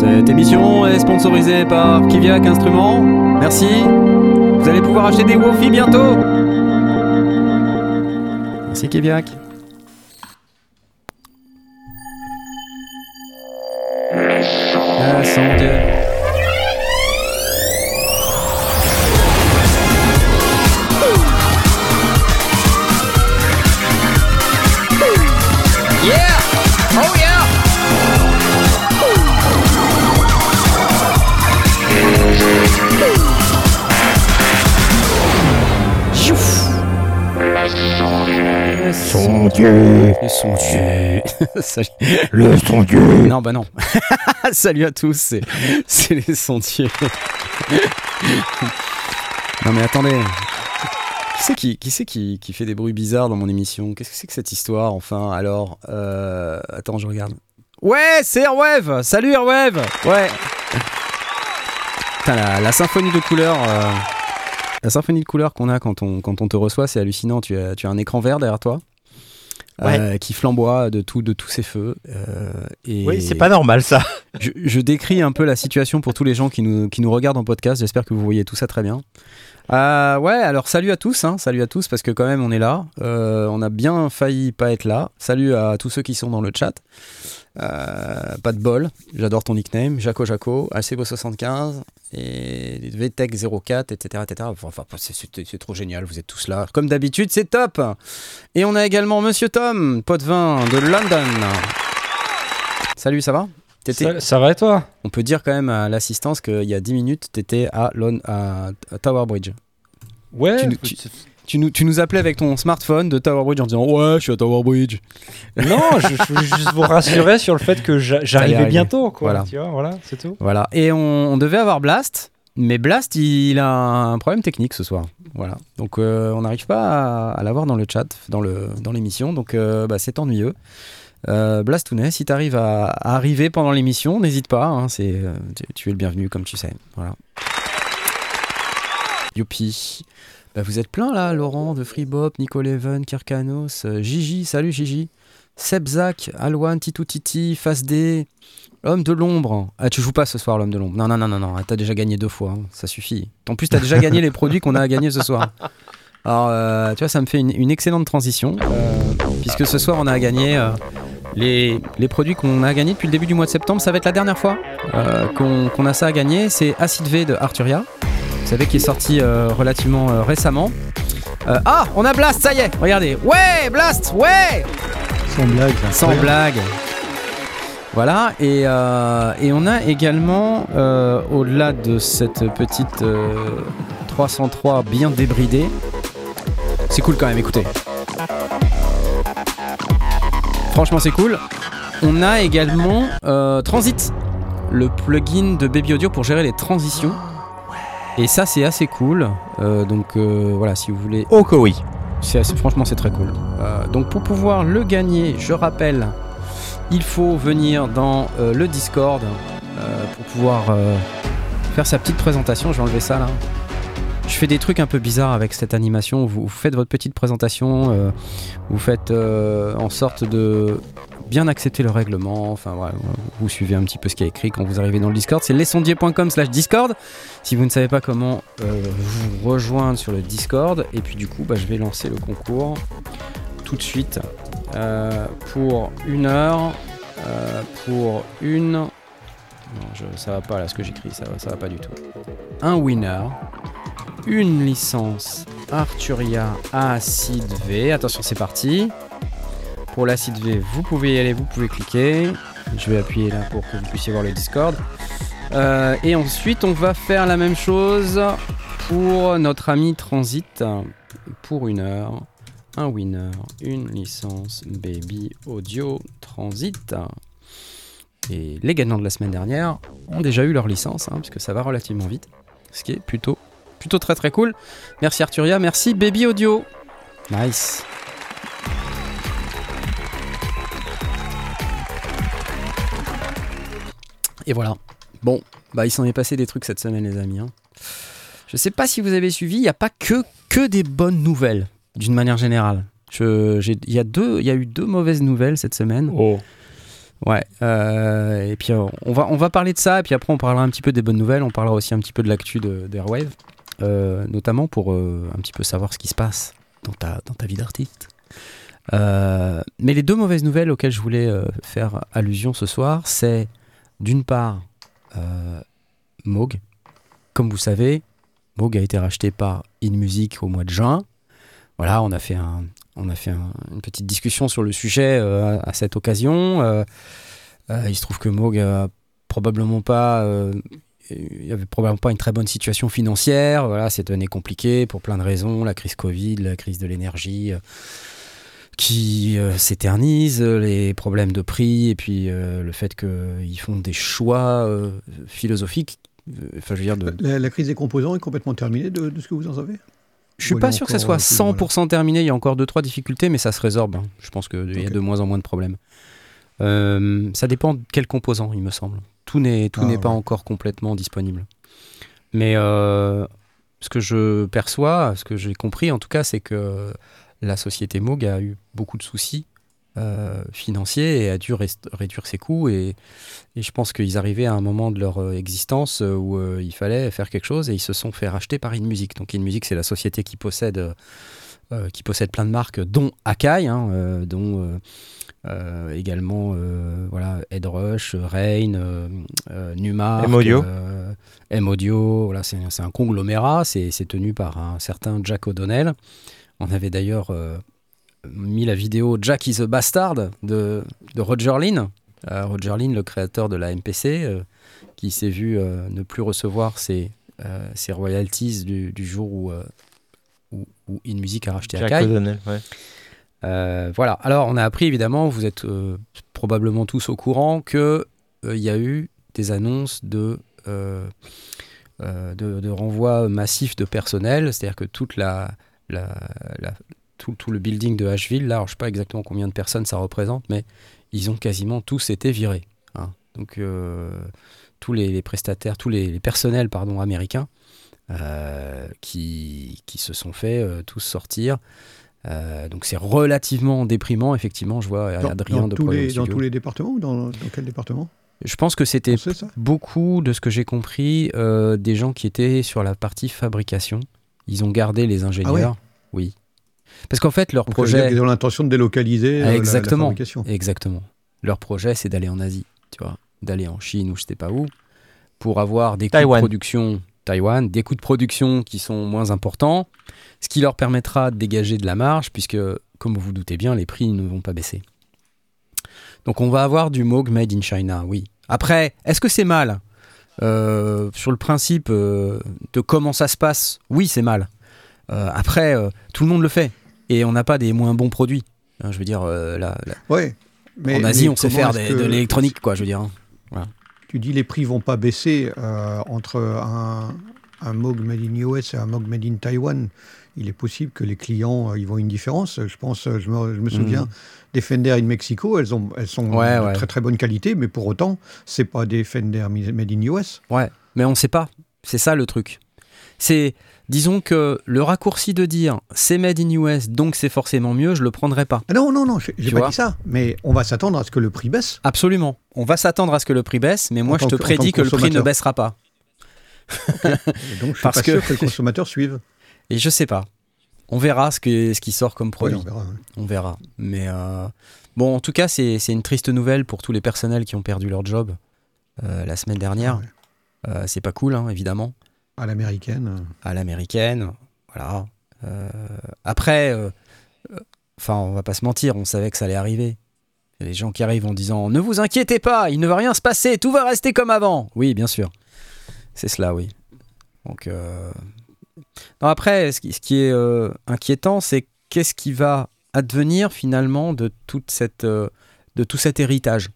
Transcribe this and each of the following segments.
Cette émission est sponsorisée par Kiviak Instruments. Merci. Vous allez pouvoir acheter des Wofi bientôt. Merci Kiviak. Dieu. Son Dieu. Salut. Le son Dieu. Non, bah non. Salut à tous, c'est, c'est les sentiers. non, mais attendez. Qui c'est qui, qui, c'est qui, qui fait des bruits bizarres dans mon émission? Qu'est-ce que c'est que cette histoire, enfin? Alors, euh, attends, je regarde. Ouais, c'est Airwave Salut Airwave Ouais Putain, la, la symphonie de couleurs. euh, la symphonie de couleurs qu'on a quand on, quand on te reçoit, c'est hallucinant. Tu as, tu as un écran vert derrière toi? Euh, qui flamboie de, tout, de tous ses feux. euh, et Oui, c'est pas normal ça. je, je décris un peu la situation pour tous les gens qui nous, qui nous regardent en podcast. J'espère que vous voyez tout ça très bien. Euh, ouais, alors salut à tous, hein, salut à tous, parce que quand même on est là. Euh, on a bien failli pas être là. Salut à tous ceux qui sont dans le chat. Euh, pas de bol, j'adore ton nickname, Jaco Jaco, ACBO75 et VTech04, etc. etc. Enfin, c'est- trop génial, vous êtes tous là. Comme d'habitude, c'est top. Et on a également Monsieur Tom, Potvin de London. Salut, ça va? T'étais- Ça, ça va et toi? On peut dire quand même à l'assistance qu'il y a 10 minutes, tu étais à, Lon- à, à Tower Bridge. Ouais. Tu nous- tu- Tu nous, tu nous appelais avec ton smartphone de Tower Bridge en disant Ouais, je suis à Tower Bridge. Non, je, je voulais juste vous rassurer sur le fait que j'a- j'arrivais bientôt, quoi. Voilà. Tu vois, voilà, c'est tout. Voilà. Et on, on devait avoir Blast, mais Blast, il a un problème technique ce soir. Voilà. Donc euh, on n'arrive pas à, à l'avoir dans le chat, dans le dans l'émission. Donc euh, bah, c'est ennuyeux. Euh, Blastounet, si tu arrives à, à arriver pendant l'émission, n'hésite pas. hein, c'est, euh, tu, tu es le bienvenu, comme tu sais. Voilà. Youpi. Bah, vous êtes plein là, Laurent de Freebop, Nicole Even, Kirkanos, euh, Gigi, salut Gigi. Sebzak, Alwan, Titou Titi, Face D, de l'ombre. Ah, tu joues pas ce soir, l'homme de l'ombre. Non, non, non, non, non. T'as déjà gagné deux fois. hein. Ça suffit. En plus, t'as déjà gagné les produits qu'on a à gagner ce soir. Alors, euh, tu vois, ça me fait une, excellente transition. euh, puisque ce soir, on a gagné euh, les, produits qu'on a gagnés depuis le début du mois de septembre. Ça va être la dernière fois qu'on qu'on a ça à gagner. C'est Acid V de Arturia. Vous savez, qui est sorti euh, relativement euh, récemment. Euh, ah, on a Blast, ça y est. Regardez. Ouais, Blast, ouais. Sans blague. Sans blague. Voilà, et, euh, et on a également, euh, au-delà de cette petite euh, 303 bien débridée, c'est cool quand même, écoutez. Franchement, c'est cool. On a également Transit, le plugin de Baby Audio pour gérer les transitions. Et ça, c'est assez cool. Euh, donc euh, voilà, si vous voulez Oh que oui. assez- franchement, c'est très cool. Euh, donc, pour pouvoir le gagner, je rappelle, il faut venir dans le Discord pour pouvoir faire sa petite présentation. Je vais enlever ça là. Je fais des trucs un peu bizarres avec cette animation. Vous, vous faites votre petite présentation, vous faites en sorte de bien accepter le règlement. Enfin, voilà, vous suivez un petit peu ce qui est écrit quand vous arrivez dans le Discord. C'est lesondier.com/slash Discord. Si vous ne savez pas comment euh, vous rejoindre sur le Discord, et puis du coup, bah, je vais lancer le concours tout de suite euh, pour une heure, euh, pour une. Non, je, ça va pas là ce que j'écris, ça, ça va pas du tout. Un winner, une licence Arturia Acid V. Attention, c'est parti. Pour l'acid V, vous pouvez y aller, vous pouvez cliquer. Je vais appuyer là pour que vous puissiez voir le Discord. Euh, et ensuite, on va faire la même chose pour notre ami Transit pour une heure. Un winner, une licence Baby Audio Transit. Et les gagnants de la semaine dernière ont déjà eu leur licence, hein, puisque ça va relativement vite. Ce qui est plutôt, plutôt très très cool. Merci Arturia, merci Baby Audio. Nice. Et voilà. Bon, bah il s'en est passé des trucs cette semaine les amis. hein. Je sais pas si vous avez suivi, il n'y a pas que, que des bonnes nouvelles, d'une manière générale. Il y, a deux- il y a eu deux mauvaises nouvelles cette semaine. Oh. Ouais. euh, et puis euh, on va on va parler de ça et puis après on parlera un petit peu des bonnes nouvelles. On parlera aussi un petit peu de l'actu d'Airwave, euh, notamment pour euh, un petit peu savoir ce qui se passe dans ta dans ta vie d'artiste. Mais les deux mauvaises nouvelles auxquelles je voulais faire allusion ce soir, c'est d'une part euh, Moog. Comme vous savez, Moog a été racheté par InMusic au mois de juin. Voilà, on a fait, une petite discussion sur le sujet euh, à, cette occasion. Euh, il se trouve que Moog probablement pas, il avait probablement pas une très bonne situation financière. Voilà, cette année compliquée pour plein de raisons, la crise Covid, la crise de l'énergie. Euh, qui euh, s'éternise, les problèmes de prix et puis euh, le fait qu'ils font des choix euh, philosophiques. euh, Enfin, je veux dire, de, La, la crise des composants est complètement terminée de, de ce que vous en savez je suis Ouais, pas sûr que ça soit euh, plus, 100% terminé. Il y a encore deux trois difficultés, mais ça se résorbe. hein. Je pense qu'il y a de moins en moins de problèmes. Euh, ça dépend de quel composant, il me semble. Tout n'est tout Ah, n'est pas encore complètement disponible. Mais euh, ce que je perçois, ce que j'ai compris en tout cas, c'est que la société Moog a eu beaucoup de soucis euh, financiers et a dû réduire ses coûts. Et, et je pense qu'ils arrivaient à un moment de leur euh, existence euh, où euh, il fallait faire quelque chose et ils se sont fait racheter par InMusic. Donc InMusic, c'est la société qui possède, euh, qui possède plein de marques, dont Akai, hein, dont également voilà, Headrush, Rain, Numark, M-Audio. M-Audio. Voilà, c'est c'est un conglomérat, c'est c'est tenu par un certain Jack O'Donnell. On avait d'ailleurs euh, mis la vidéo Jack is a Bastard de, de Roger Lynn. Euh, Roger Lynn, le créateur de la MPC, euh, qui s'est vu ne plus recevoir ses, ses royalties du, du jour où, où, où InMusic a racheté Jack Akai. O'Donnell, ouais. Euh, voilà. Alors, on a appris évidemment, vous êtes euh, probablement tous au courant, que euh, il y a eu des annonces de, de, de renvoi massif de personnel, c'est-à-dire que toute la, la- la- tout, tout le building de Asheville, là, alors, je sais pas exactement combien de personnes ça représente, mais ils ont quasiment tous été virés. hein. Donc, euh, tous les, les prestataires, tous les, les personnels pardon, américains euh, qui, qui se sont fait euh, tous sortir. Donc c'est relativement déprimant, effectivement. Je vois dans, Adrien dans de tous les, dans tous les départements ou dans, dans quel département? Je pense que c'était beaucoup de ce que j'ai compris euh, des gens qui étaient sur la partie fabrication. Ils ont gardé les ingénieurs. oui. Parce qu'en fait, leur Donc, projet. qu'ils ont l'intention de délocaliser euh, la- la, Exactement. fabrication. Exactement. Leur projet, c'est d'aller en Asie, tu vois, d'aller en Chine ou je sais pas où, pour avoir des coûts de production, Taïwan, des coûts de production qui sont moins importants, ce qui leur permettra de dégager de la marge, puisque, comme vous vous doutez bien, les prix ne vont pas baisser. Donc on va avoir du Moog Made in China, oui. Après, est-ce que c'est mal? Euh, Sur le principe euh, de comment ça se passe, oui, c'est mal. Euh, après, tout le monde le fait, et on n'a pas des moins bons produits. Hein, je veux dire, la- la, Ouais. Mais, en Asie, mais on sait faire est-ce des- que- de l'électronique, quoi, je veux dire. hein. Tu dis les prix vont pas baisser entre un, un Moog Made in US et un Moog Made in Taiwan. Il est possible que les clients euh, ils voient une différence. Je pense, euh, je me, je me souviens des Fender in Mexico, elles, ont, elles sont Mm. Ouais, de ouais. très très bonne qualité, mais pour autant, c'est pas des Fender Made in US. Ouais, mais on sait pas. C'est ça le truc. C'est, disons que le raccourci de dire c'est made in US, donc c'est forcément mieux, je le prendrai pas. Ah non, non, non, j'ai pas dit ça, mais on va s'attendre à ce que le prix baisse. Absolument. On va s'attendre à ce que le prix baisse, mais moi je te que- prédis que que le prix ne baissera pas. Et donc, je suis Parce pas que- sûr que le consommateur suive. Et je sais pas. On verra ce, que, ce qui sort comme Ouais, produit. on verra. ouais. On verra. Mais euh, bon, en tout cas, c'est une triste nouvelle pour tous les personnels qui ont perdu leur job euh, la semaine dernière. Ah ouais. Euh, c'est pas cool, hein, évidemment. À l'américaine. à l'américaine. Voilà. Après, enfin, on va pas se mentir, on savait que ça allait arriver. Il y a des gens qui arrivent en disant Ne vous inquiétez pas, il ne va rien se passer, tout va rester comme avant. Oui, bien sûr. C'est cela, oui. Donc, après, ce qui, est euh, inquiétant, c'est qu'est-ce qui va advenir finalement de, toute cette, euh, de tout cet héritage?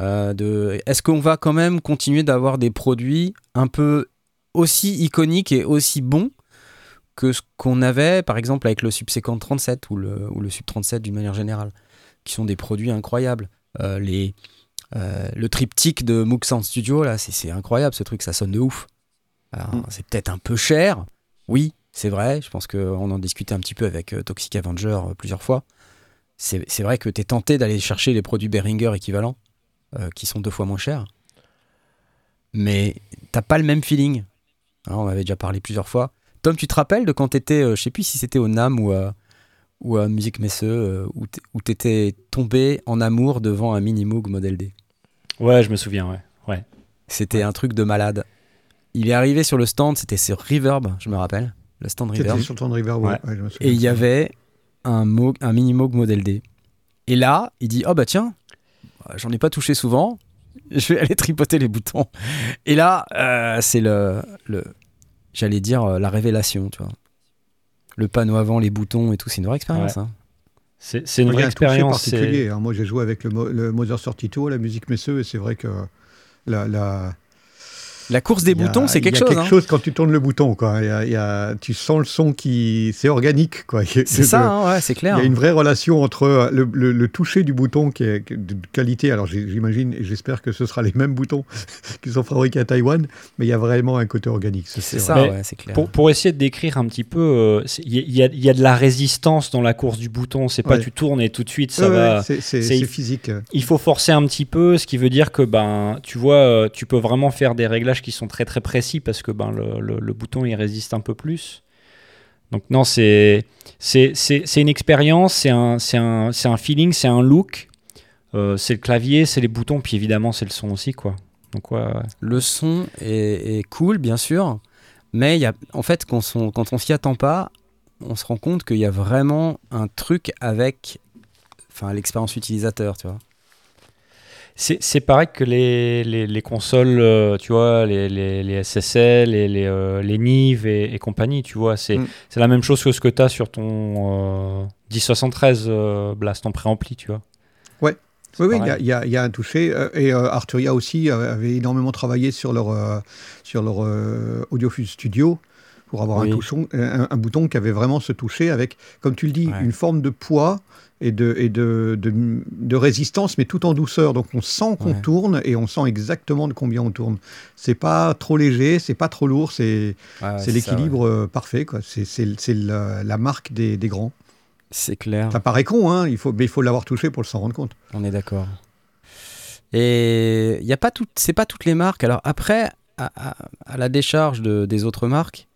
Euh, Est-ce qu'on va quand même continuer d'avoir des produits un peu aussi iconiques et aussi bons que ce qu'on avait par exemple avec le Subsequent 37 ou le, ou le Sub 37 d'une manière générale, qui sont des produits incroyables. Les, le triptyque de Moog Sound Studio, là, c'est incroyable ce truc, ça sonne de ouf. Alors, Mm. C'est peut-être un peu cher, oui, c'est vrai, je pense qu'on en discutait un petit peu avec euh, Toxic Avenger euh, plusieurs fois. c'est vrai que tu es tenté d'aller chercher les produits Behringer équivalents, euh, qui sont deux fois moins chers. Mais t'as pas le même feeling. Hein, on avait déjà parlé plusieurs fois. Tom, tu te rappelles de quand t'étais, euh, je sais plus si c'était au NAM ou à, ou à Musique Messeux, où t'étais tombé en amour devant un Mini Moog Model D? Ouais, je me souviens, ouais. ouais. C'était un truc de malade. Il est arrivé sur le stand, c'était sur Reverb, je me rappelle, le stand Reverb. sur le ouais. Ouais. ouais, me souviens Et il y avait un, Moog, un mini Moog Model D. Et là, il dit Oh bah tiens, j'en ai pas touché souvent, je vais aller tripoter les boutons. Et là, euh, c'est le, le j'allais dire euh, la révélation, tu vois. Le panneau avant, les boutons et tout, c'est une vraie expérience. hein. C'est c'est une vraie expérience. c'est- particulier. hein. Moi, j'ai joué avec le, Mo- le Mother 32, la musique Messeux, et c'est vrai que la, la, La course des il a- boutons, c'est quelque il y a chose. quelque hein. chose quand tu tournes le bouton. Quoi. Il y a- il y a- tu sens le son qui. C'est organique. Quoi. C'est ça, hein, ouais, c'est Il clair. y a une vraie relation entre euh, le, le- le toucher du bouton qui est de qualité. Alors j'imagine et j'espère que ce sera les mêmes boutons qui sont fabriqués à Taïwan, mais il y a vraiment un côté organique. C'est ça, ouais, c'est clair. Pour, pour essayer de décrire un petit peu, euh, il y, a- il y a- il y a de la résistance dans la course du bouton. C'est pas Ouais. tu tournes et tout de suite ça Ouais, va. c'est physique. Il faut forcer un petit peu, ce qui veut dire que ben, tu vois, euh, tu peux vraiment faire des réglages qui sont très très précis parce que ben, le, bouton il résiste un peu plus. Donc non, c'est une expérience, c'est un, un, un feeling, c'est un look. Euh, c'est le clavier, c'est les boutons, puis évidemment c'est le son aussi quoi. Donc ouais. Le son est, cool, bien sûr, mais y a, en fait, quand on, quand on s'y attend pas, on se rend compte qu'il y a vraiment un truc avec l'expérience utilisateur, tu vois. C'est c'est pareil que les, les, les consoles, euh, tu vois, les, SSL, les, les, euh, Nive et, et compagnie, tu vois. C'est Mm. c'est la même chose que ce que tu as sur ton euh, 1073 euh, Blast en préampli, tu vois. Oui, oui, il y, a- y y un toucher. et euh, Arturia aussi avait énormément travaillé sur leur, euh, sur leur euh, Audiofuse Studio pour avoir Oui. un, touchon, un, un bouton qui avait vraiment ce toucher avec, comme tu le dis, Ouais. une forme de poids et de, et de, de, de résistance, mais tout en douceur. Donc on sent qu'on Ouais. tourne et on sent exactement de combien on tourne. C'est pas trop léger, c'est pas trop lourd, c'est Ouais, l'équilibre euh, parfait. C'est la, la marque des, des grands. C'est clair, Ça paraît con, hein, il faut, mais il faut l'avoir touché pour s'en rendre compte. on est d'accord. Et il y a pas tout, c'est pas toutes les marques. Alors après, à, à- à la décharge de- des autres marques,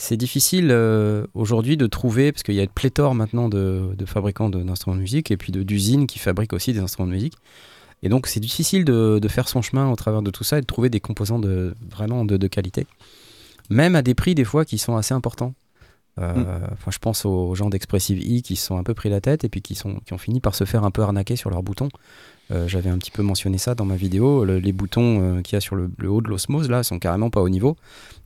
c'est difficile euh, aujourd'hui de trouver, parce qu'il y a une pléthore maintenant de, de fabricants d'instruments de musique et puis d'usines qui fabriquent aussi des instruments de musique. Et donc c'est difficile de, de faire son chemin au travers de tout ça et de trouver des composants de, vraiment de, de qualité. Même à des prix des fois qui sont assez importants. Euh, enfin, je pense aux gens d'Expressive E qui se sont un peu pris la tête et puis qui, sont, qui ont fini par se faire un peu arnaquer sur leurs boutons. Euh, J'avais un petit peu mentionné ça dans ma vidéo. Le- les boutons euh, qu'il y a sur le, le haut de l'osmose là sont carrément pas au niveau.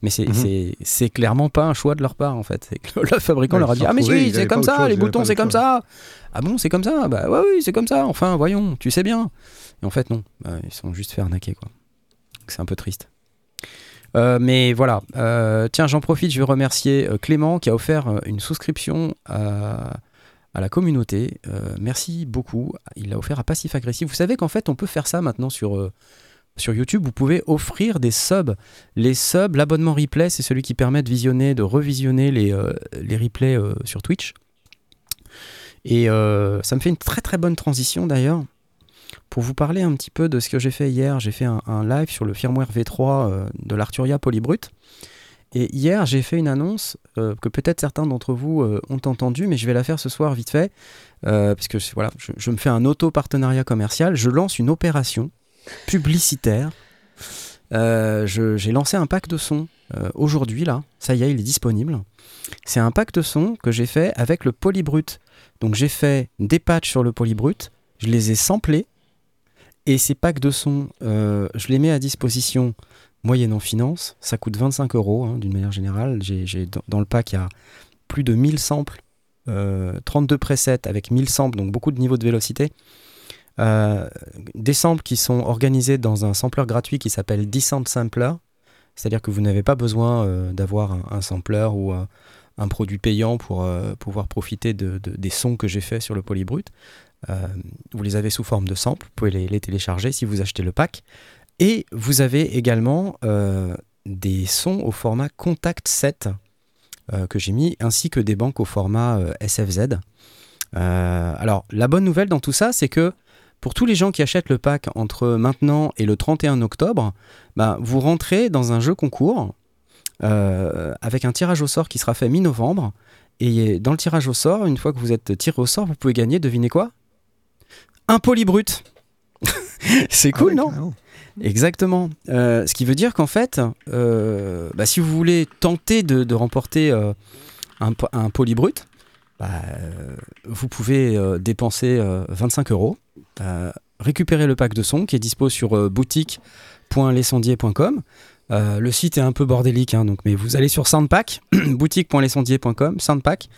Mais c'est Mhm. clairement pas un choix de leur part en fait. C'est que le fabricant Ouais, leur a dit Ah, mais ils c'est comme ça, chose, les boutons c'est comme chose. ça. Ah bon, c'est comme ça? Bah ouais, oui, c'est comme ça. Enfin, voyons, tu sais bien. Et en fait, non. Euh, ils sont juste fait arnaquer quoi. C'est un peu triste. Euh, mais voilà, Euh, tiens, j'en profite, je veux remercier euh, Clément qui a offert une souscription à, à la communauté. Euh, merci beaucoup. Il l'a offert à Passif Agressif. Vous savez qu'en fait, on peut faire ça maintenant sur, euh, sur YouTube. Vous pouvez offrir des subs. Les subs, l'abonnement replay, c'est celui qui permet de visionner, de revisionner les, euh, les replays sur Twitch. Et ça me fait une très très bonne transition d'ailleurs pour vous parler un petit peu de ce que j'ai fait hier. J'ai fait un, live sur le firmware V3 euh, de l'Arturia Polybrut. Et hier, j'ai fait une annonce euh, que peut-être certains d'entre vous euh, ont entendu, mais je vais la faire ce soir vite fait, euh, parce que je- voilà, je, me fais un auto-partenariat commercial. Je lance une opération publicitaire. J'ai lancé un pack de son euh, aujourd'hui, là. Ça y est, il est disponible. C'est un pack de son que j'ai fait avec le Polybrut. Donc j'ai fait des patchs sur le Polybrut, je les ai samplés, et ces packs de son, euh, je les mets à disposition moyennant finance. Ça coûte 25 euros hein, d'une manière générale. J'ai, dans, le pack, il y a plus de 1000 samples, euh, 32 presets avec 1000 samples, donc beaucoup de niveaux de vélocité. Euh, des samples qui sont organisés dans un sampler gratuit qui s'appelle Descent Sampler. C'est-à-dire que vous n'avez pas besoin euh, d'avoir un, sampler ou un, produit payant pour euh, pouvoir profiter de, de- des sons que j'ai faits sur le Polybrut. Euh, vous les avez sous forme de samples, vous pouvez les télécharger si vous achetez le pack. Et vous avez également euh, des sons au format Contact 7 euh, que j'ai mis, ainsi que des banques au format euh, SFZ. Alors, la bonne nouvelle dans tout ça, c'est que pour tous les gens qui achètent le pack entre maintenant et le 31 octobre, bah, vous rentrez dans un jeu concours avec un tirage au sort qui sera fait mi-novembre. Et dans le tirage au sort, une fois que vous êtes tiré au sort, vous pouvez gagner, devinez quoi? Un polybrut C'est Ah cool, ouais, non? Exactement. Euh, ce qui veut dire qu'en fait, euh, bah, si vous voulez tenter de, remporter euh, un, un polybrut, bah, vous pouvez dépenser euh, 25 euros, récupérer le pack de son qui est dispo sur boutique.lesondier.com. Euh, le site est un peu bordélique, hein, donc, mais vous allez sur Soundpack, boutique.lesondier.com, Soundpack.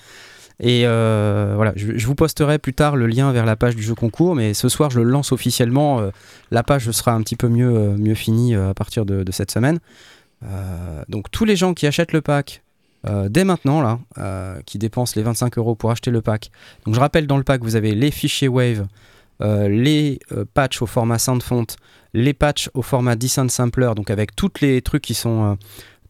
Et euh, voilà, je, vous posterai plus tard le lien vers la page du jeu concours, mais ce soir je le lance officiellement. euh, la page sera un petit peu mieux, euh, mieux finie à partir de, cette semaine. Donc tous les gens qui achètent le pack dès maintenant, là, qui dépensent les 25 euros pour acheter le pack. Donc je rappelle, dans le pack, vous avez les fichiers Wave, les patchs au format SoundFont, les patchs au format Descent Sampler, donc avec tous les trucs qui sont...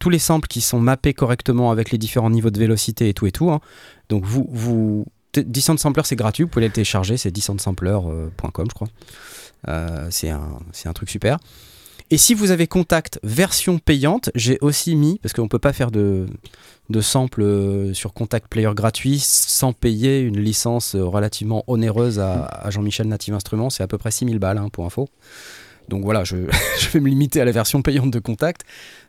euh, tous les samples qui sont mappés correctement avec les différents niveaux de vélocité et tout et tout. hein. Donc vous, vous T- Descent Sampler c'est gratuit, vous pouvez le télécharger, c'est descentsampler.com je crois. Euh, c'est un, c'est un truc super. Et si vous avez Contact version payante, j'ai aussi mis, parce qu'on ne peut pas faire de, de sample euh, sur Contact Player gratuit sans payer une licence euh, relativement onéreuse à, à Jean-Michel Native Instruments, c'est à peu près 6000 balles hein, pour info. Donc voilà, je, vais me limiter à la version payante de Contact.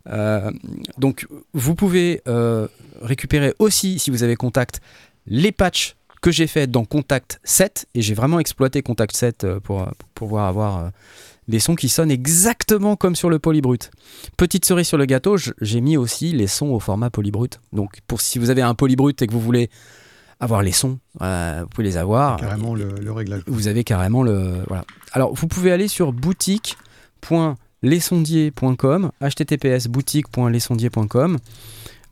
Euh, donc vous pouvez euh, récupérer aussi, si vous avez Contact, les patchs que j'ai fait dans Contact 7 et j'ai vraiment exploité Contact 7 euh, pour, pouvoir avoir des sons qui sonnent exactement comme sur le polybrut. Petite cerise sur le gâteau, j'ai mis aussi les sons au format polybrut. Donc pour si vous avez un polybrut et que vous voulez avoir les sons, euh, vous pouvez les avoir. Carrément le, le réglage. Vous avez carrément le voilà. Alors vous pouvez aller sur boutique.lesondier.com, https boutique.lesondier.com.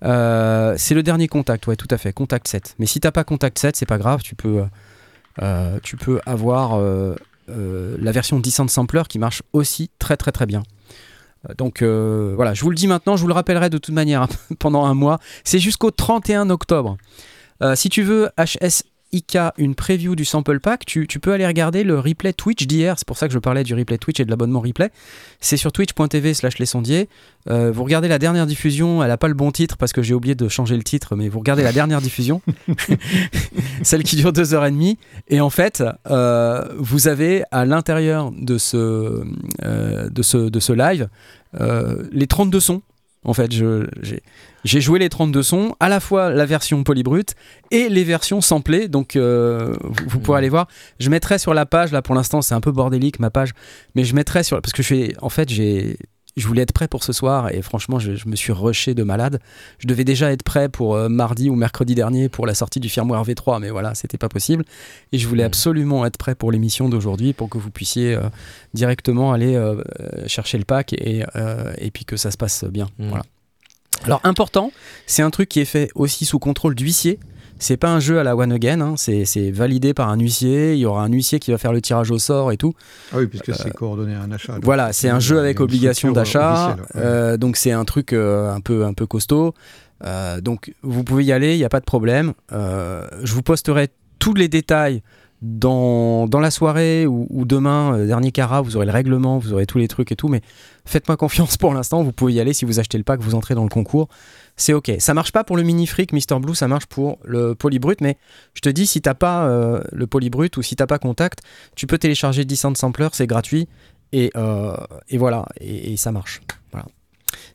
Euh, c'est le dernier contact, ouais, tout à fait, contact 7. Mais si t'as pas contact 7, c'est pas grave, tu peux, euh, tu peux avoir la version Descent Sampler qui marche aussi très très très bien. Donc voilà, je vous le dis maintenant, je vous le rappellerai de toute manière pendant un mois. C'est jusqu'au 31 octobre. Euh, si tu veux HSIK, une preview du sample pack, tu, tu peux aller regarder le replay Twitch d'hier. C'est pour ça que je parlais du replay Twitch et de l'abonnement replay. C'est sur twitch.tv slash les sondiers. Euh, vous regardez la dernière diffusion, elle n'a pas le bon titre parce que j'ai oublié de changer le titre, mais vous regardez la dernière diffusion, celle qui dure deux heures et demie. Et en fait, euh, vous avez à l'intérieur de ce, euh, de ce, de ce live les 32 sons. En fait, j'ai joué les 32 sons, à la fois la version polybrute et les versions samplées. Donc, euh, vous, vous pourrez aller voir. Je mettrai sur la page, là pour l'instant, c'est un peu bordélique ma page, mais je mettrai sur. Parce que je fais. En fait, j'ai. Je voulais être prêt pour ce soir et franchement, je, je me suis rushé de malade. Je devais déjà être prêt pour euh, mardi ou mercredi dernier pour la sortie du firmware V3, mais voilà, c'était pas possible. Et je voulais Mhm. absolument être prêt pour l'émission d'aujourd'hui pour que vous puissiez euh, directement aller euh, chercher le pack et, et puis que ça se passe bien. Mhm. Voilà. Alors important, c'est un truc qui est fait aussi sous contrôle d'huissier. C'est pas un jeu à la one again, hein, c'est c'est validé par un huissier. Il y aura un huissier qui va faire le tirage au sort et tout. Ah oui, puisque c'est coordonné à un achat. Voilà, c'est un jeu avec obligation d'achat, ouais. euh, donc c'est un truc euh, un peu un peu costaud. Euh, donc vous pouvez y aller, il n'y a pas de problème. Euh, je vous posterai tous les détails dans, dans la soirée ou, ou demain, euh, dernier cara, vous aurez le règlement, vous aurez tous les trucs et tout, mais faites-moi confiance pour l'instant, vous pouvez y aller si vous achetez le pack, vous entrez dans le concours, c'est ok. Ça marche pas pour le mini fric Mister Blue, ça marche pour le polybrut, mais je te dis, si t'as pas euh, le polybrut ou si t'as pas contact, tu peux télécharger Descent Sampler, c'est gratuit, et, euh, et voilà, et, et ça marche. Voilà.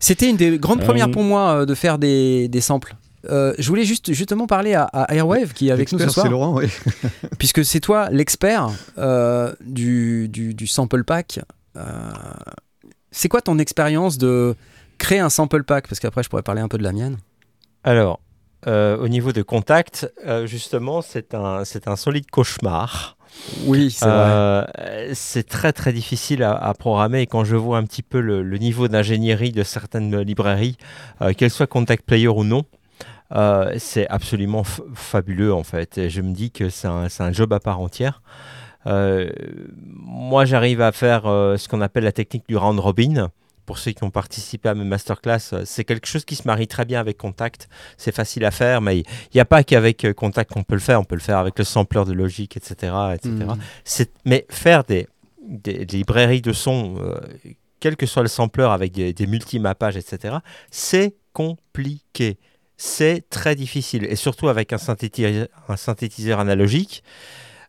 C'était une des grandes Euh, premières pour moi de faire des, des samples. Euh, je voulais juste justement parler à, à Airwave qui est avec nous ce soir c'est Laurent, oui. puisque c'est toi l'expert euh, du, du, du sample pack. Euh, c'est quoi ton expérience de créer un sample pack Parce qu'après, je pourrais parler un peu de la mienne. Alors, euh, au niveau de contact, euh, justement, c'est un, c'est un solide cauchemar. Oui, c'est vrai. Euh, c'est très très difficile à, à programmer et quand je vois un petit peu le, le niveau d'ingénierie de certaines librairies, qu'elles soient Contact Player ou non, c'est absolument fabuleux en fait. Et je me dis que c'est un, c'est un job à part entière. Moi, j'arrive à faire ce qu'on appelle la technique du round robin pour ceux qui ont participé à mes masterclass, euh, c'est quelque chose qui se marie très bien avec Contact. C'est facile à faire, mais il n'y a pas qu'avec euh, Contact qu'on peut le faire. On peut le faire avec le sampler de Logic, etc. etc. Mais faire des, des- des librairies de son, euh, quel que soit le sampler, avec des, des multimappages, etc., c'est compliqué. C'est très difficile. Et surtout avec un synthétiseur, un synthétiseur analogique,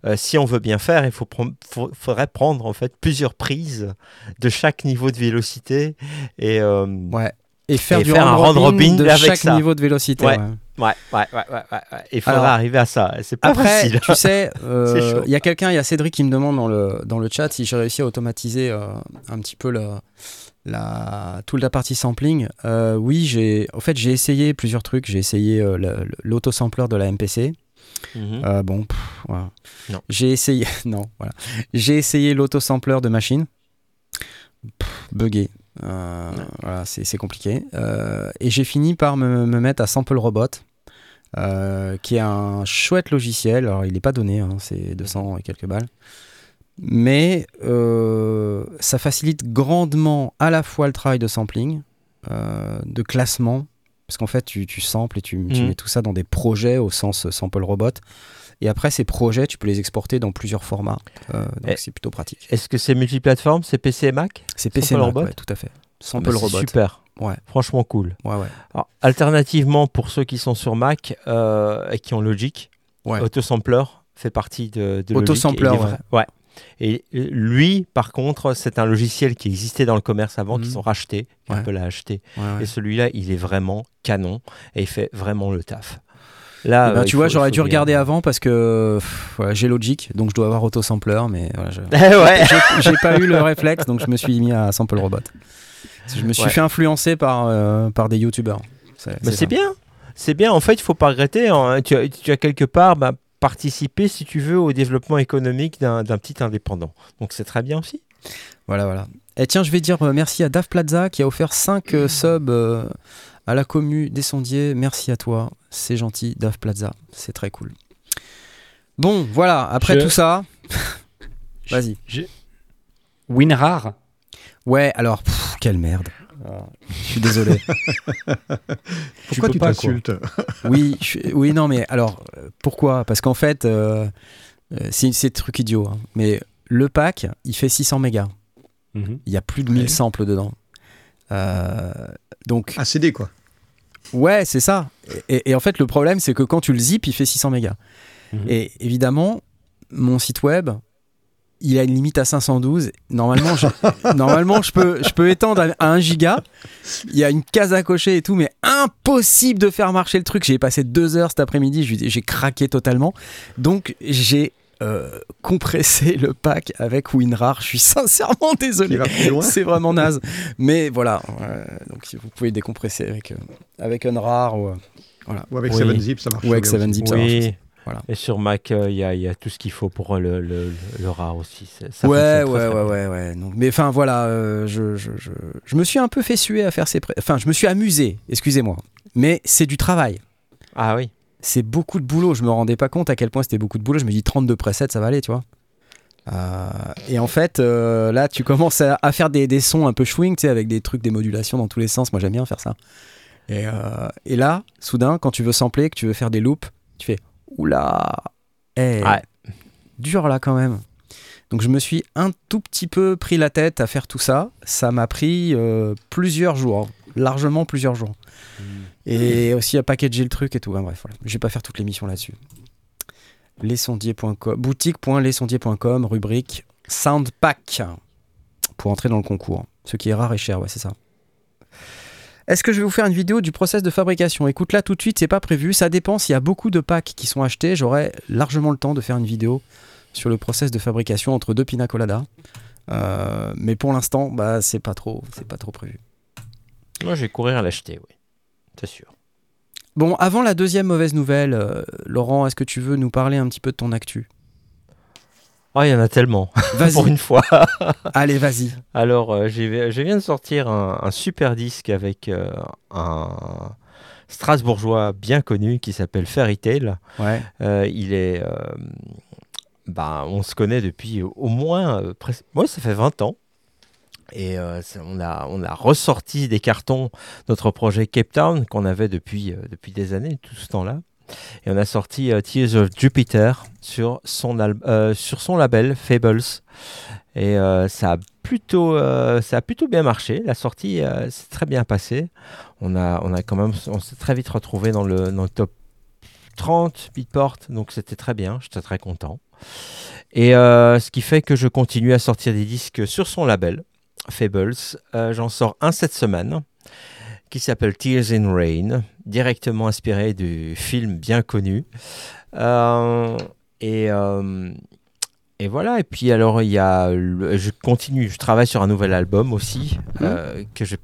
euh, si on veut bien faire, il faut faut- faudrait prendre en fait plusieurs prises de chaque niveau de vélocité. Et euh, Ouais. Et faire Et du faire un round robin de avec chaque ça. niveau de vélocité. Ouais. ouais. ouais. Il faudra Alors, arriver à ça. C'est pas Après, facile. tu sais, euh, il y a quelqu'un, il y a Cédric qui me demande dans le, dans le chat si j'ai réussi à automatiser un petit peu le, la, toute la partie sampling. Oui, j'ai, en fait, j'ai essayé plusieurs trucs. J'ai essayé le- le- l'autosampler de la MPC. Mhm. Euh, bon, pff, voilà. J'ai essayé, non, voilà. J'ai essayé l'autosampler de machine. Pff, buggé. Euh, Voilà, c'est compliqué. Euh, et j'ai fini par me, me mettre à Sample Robot, qui est un chouette logiciel. Alors, il n'est pas donné, hein, c'est 200 et quelques balles. Mais ça facilite grandement à la fois le travail de sampling, de classement, parce qu'en fait, tu, tu samples et tu, tu Mhm. mets tout ça dans des projets au sens euh, sample robot. Et après, ces projets, tu peux les exporter dans plusieurs formats. Euh, donc, Et- c'est plutôt pratique. Est-ce que c'est multiplateforme? C'est PC et Mac? C'est PC Sample Mac, Robot? ouais, tout à fait. Bah, Sample c'est robot. Super. Ouais. Franchement cool. Ouais, ouais. Alors, alternativement, pour ceux qui sont sur Mac euh, et qui ont Logic, Ouais. Autosampler fait partie de, de Logic. Autosampler, Et ouais. ouais. Et lui, par contre, c'est un logiciel qui existait dans le commerce avant, Mhm. qu'ils ont racheté, Ouais. qu'Apple a acheté. ouais, ouais. Et celui-là, il est vraiment canon et il fait vraiment le taf. Là, Eh ben, euh, tu vois, j'aurais dû regarder avant parce que pff, j'ai Logic, donc je dois avoir autosampler, mais voilà, je- Eh ouais. j'ai- pas eu le réflexe, donc je me suis mis à Sample Robot. Je me suis Ouais. fait influencer par, euh, par des youtubeurs. C'est bien. C'est bien. En fait, il faut pas regretter. hein. Tu, as, tu as quelque part bah, participé, si tu veux, au développement économique d'un d'un petit indépendant. Donc c'est très bien aussi. Voilà, voilà. Et tiens, je vais dire euh, merci à Dave Plaza qui a offert 5 subs euh, à la commu des sondiers. Merci à toi. C'est gentil, Dave Plaza. C'est très cool. Bon, voilà. Après Je- tout ça. Vas-y. WinRAR, Ouais, alors, pff, quelle merde. Ah, Je suis désolé. Pourquoi tu t'insultes oui, je oui, non, mais alors, euh, pourquoi? Parce qu'en fait, euh, euh, c'est c'est truc idiot. hein, mais le pack, il fait 600 mégas. Mhm. Il y a plus de 1000 Ouais. samples dedans. Euh, donc, Un CD, quoi. Ouais, c'est ça. Et, et en fait, le problème, c'est que quand tu le zip, il fait 600 mégas. Mhm. Et évidemment, mon site web, il a une limite à 512. Normalement, je, normalement, je peux, je peux étendre à, à 1 giga. Il y a une case à cocher et tout, mais impossible de faire marcher le truc. J'ai passé deux heures cet après-midi, j'ai craqué totalement. Donc, j'ai euh, compressé le pack avec WinRAR. Je suis sincèrement désolé. va plus loin. C'est vraiment naze. Mais voilà, euh, donc vous pouvez décompresser avec, euh, avec Unrar ou, euh, Ou avec Oui. 7-Zip, ça marche. ou avec très bien aussi. 7-Zip. ça marche. Oui. Voilà. Et sur Mac, euh, il y, a- il y a tout ce qu'il faut pour le, le, le rare aussi. Ça ouais, ouais, très, ouais, ouais, ouais. Donc, mais enfin voilà, euh, je, je, je, je me suis un peu fait suer à faire ces. Enfin, je me suis amusé, excusez-moi. Mais c'est du travail. Ah oui. C'est beaucoup de boulot. Je me rendais pas compte à quel point c'était beaucoup de boulot. Je me dis 32 presets, ça va aller, tu vois. Euh, et en fait, là, tu commences à, à faire des, des sons un peu chewing, tu sais, avec des trucs, des modulations dans tous les sens. Moi, j'aime bien faire ça. Et, et là, soudain, quand tu veux sampler, que tu veux faire des loops, tu fais Oula Eh, Ouais. Dur là quand même. Donc je me suis un tout petit peu pris la tête à faire tout ça. Ça m'a pris euh, plusieurs jours, largement plusieurs jours. Et aussi à packager le truc et tout. Hein, bref, voilà. Je vais pas faire toute l'émission là-dessus. Lesondiers.com, boutique.lesondiers.com, rubrique Soundpack pour entrer dans le concours. Ce qui est rare et cher, ouais, c'est ça. Est-ce que je vais vous faire une vidéo du process de fabrication? Écoute, là tout de suite, c'est pas prévu. Ça dépend s'il y a beaucoup de packs qui sont achetés. J'aurai largement le temps de faire une vidéo sur le process de fabrication entre deux pina colada. Euh, mais pour l'instant, bah, c'est pas trop, c'est pas trop prévu. Moi, je vais courir à l'acheter, oui. C'est sûr. Bon, avant la deuxième mauvaise nouvelle, euh, Laurent, est-ce que tu veux nous parler un petit peu de ton actu? Oh, il y en a tellement, pour une fois. allez, vas-y. Alors, euh, je viens de sortir un, un super disque avec euh, un Strasbourgeois bien connu qui s'appelle Fairy Tail. Ouais. Euh, il est. bah, on se connaît depuis au moins. Moi, ça fait 20 ans. Et euh, on, a, on a ressorti des cartons notre projet Cape Town qu'on avait depuis, euh, depuis des années, tout ce temps-là. Et on a sorti euh, Tears of Jupiter sur son, euh, sur son label Fables. Et euh, ça, a plutôt, ça a plutôt bien marché. La sortie s'est très bien passée. On, a, on, a quand même, on s'est très vite retrouvé dans le, dans le top 30 Beatport, donc c'était très bien. J'étais très content. Et ce qui fait que je continue à sortir des disques sur son label. Fables. J'en sors un cette semaine qui s'appelle Tears in Rain, directement inspiré du film bien connu. Euh, et, euh, et voilà, et puis alors il y a, le- je continue, je travaille sur un nouvel album aussi euh, que je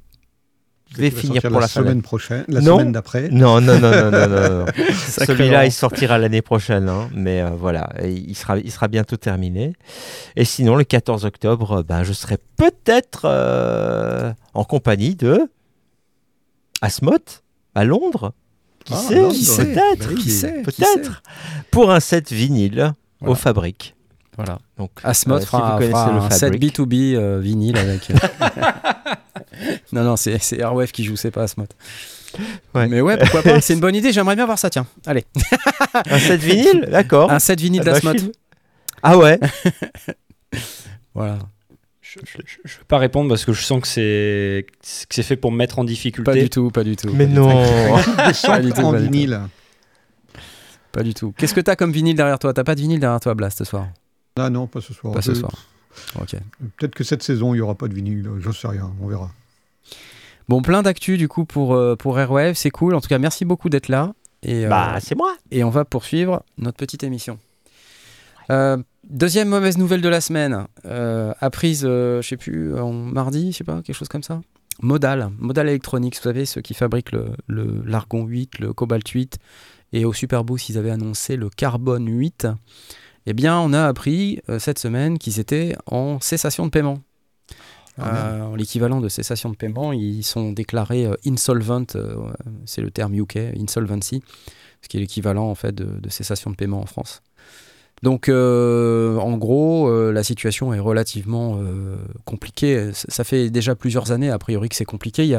vais finir pour la semaine semaine. prochaine, la Non. semaine d'après. Non, non, non, non, non, non. Celui-là, il sortira l'année prochaine, hein, mais euh, voilà, il sera, il sera bientôt terminé. Et sinon, le 14 octobre, ben, je serai peut-être euh, en compagnie de Asmoth à Londres. Qui Ah, sait Londres, Qui sait Peut-être. Bah oui, Qui sait Qui Peut-être. Pour un set vinyle Voilà. aux fabriques. Voilà. Donc, Asmoth euh, si fera, vous connaissez fera le un set Fabric. B2B euh, vinyle avec. euh, non, non, c'est c'est Airwave qui joue, c'est pas Asmoth. Ouais. Mais ouais, pourquoi pas C'est une bonne idée, j'aimerais bien voir ça, tiens. Allez, Un set vinyle D'accord. un set vinyle Ah bah, d'Asmoth. je- Ah ouais Voilà. Je, je vais pas répondre parce que je sens que c'est que c'est fait pour me mettre en difficulté. Pas du tout, pas du tout. Mais non samples du tout, en pas du tout. vinyle. Pas du tout. Qu'est-ce que t'as comme vinyle derrière toi? T'as pas de vinyle derrière toi, Blast, ce soir? Ah non, pas ce soir. Pas ce Euh, soir. Ok. Peut-être que cette saison, il n'y aura pas de vinyle. J'en sais rien, on verra. Bon, plein d'actu du coup pour, euh, pour Airwave, c'est cool. En tout cas, merci beaucoup d'être là. Et, euh, Bah, c'est moi et on va poursuivre notre petite émission. Euh, deuxième mauvaise nouvelle de la semaine, euh, apprise, euh, je sais plus, en mardi, je sais pas, quelque chose comme ça. Modal, Modal Electronics, vous savez, ceux qui fabriquent le, le- l'Argon 8, le Cobalt 8, et au Superboost, ils avaient annoncé le Carbone 8. Eh bien, on a appris cette semaine qu'ils étaient en cessation de paiement. Euh, en l'équivalent de cessation de paiement, ils sont déclarés euh, insolvent, euh, c'est le terme UK, insolvency, ce qui est l'équivalent en fait de, de cessation de paiement en France. Donc, euh, en gros, euh, la situation est relativement euh, compliquée. Ça fait déjà plusieurs années, a priori, que c'est compliqué. Il y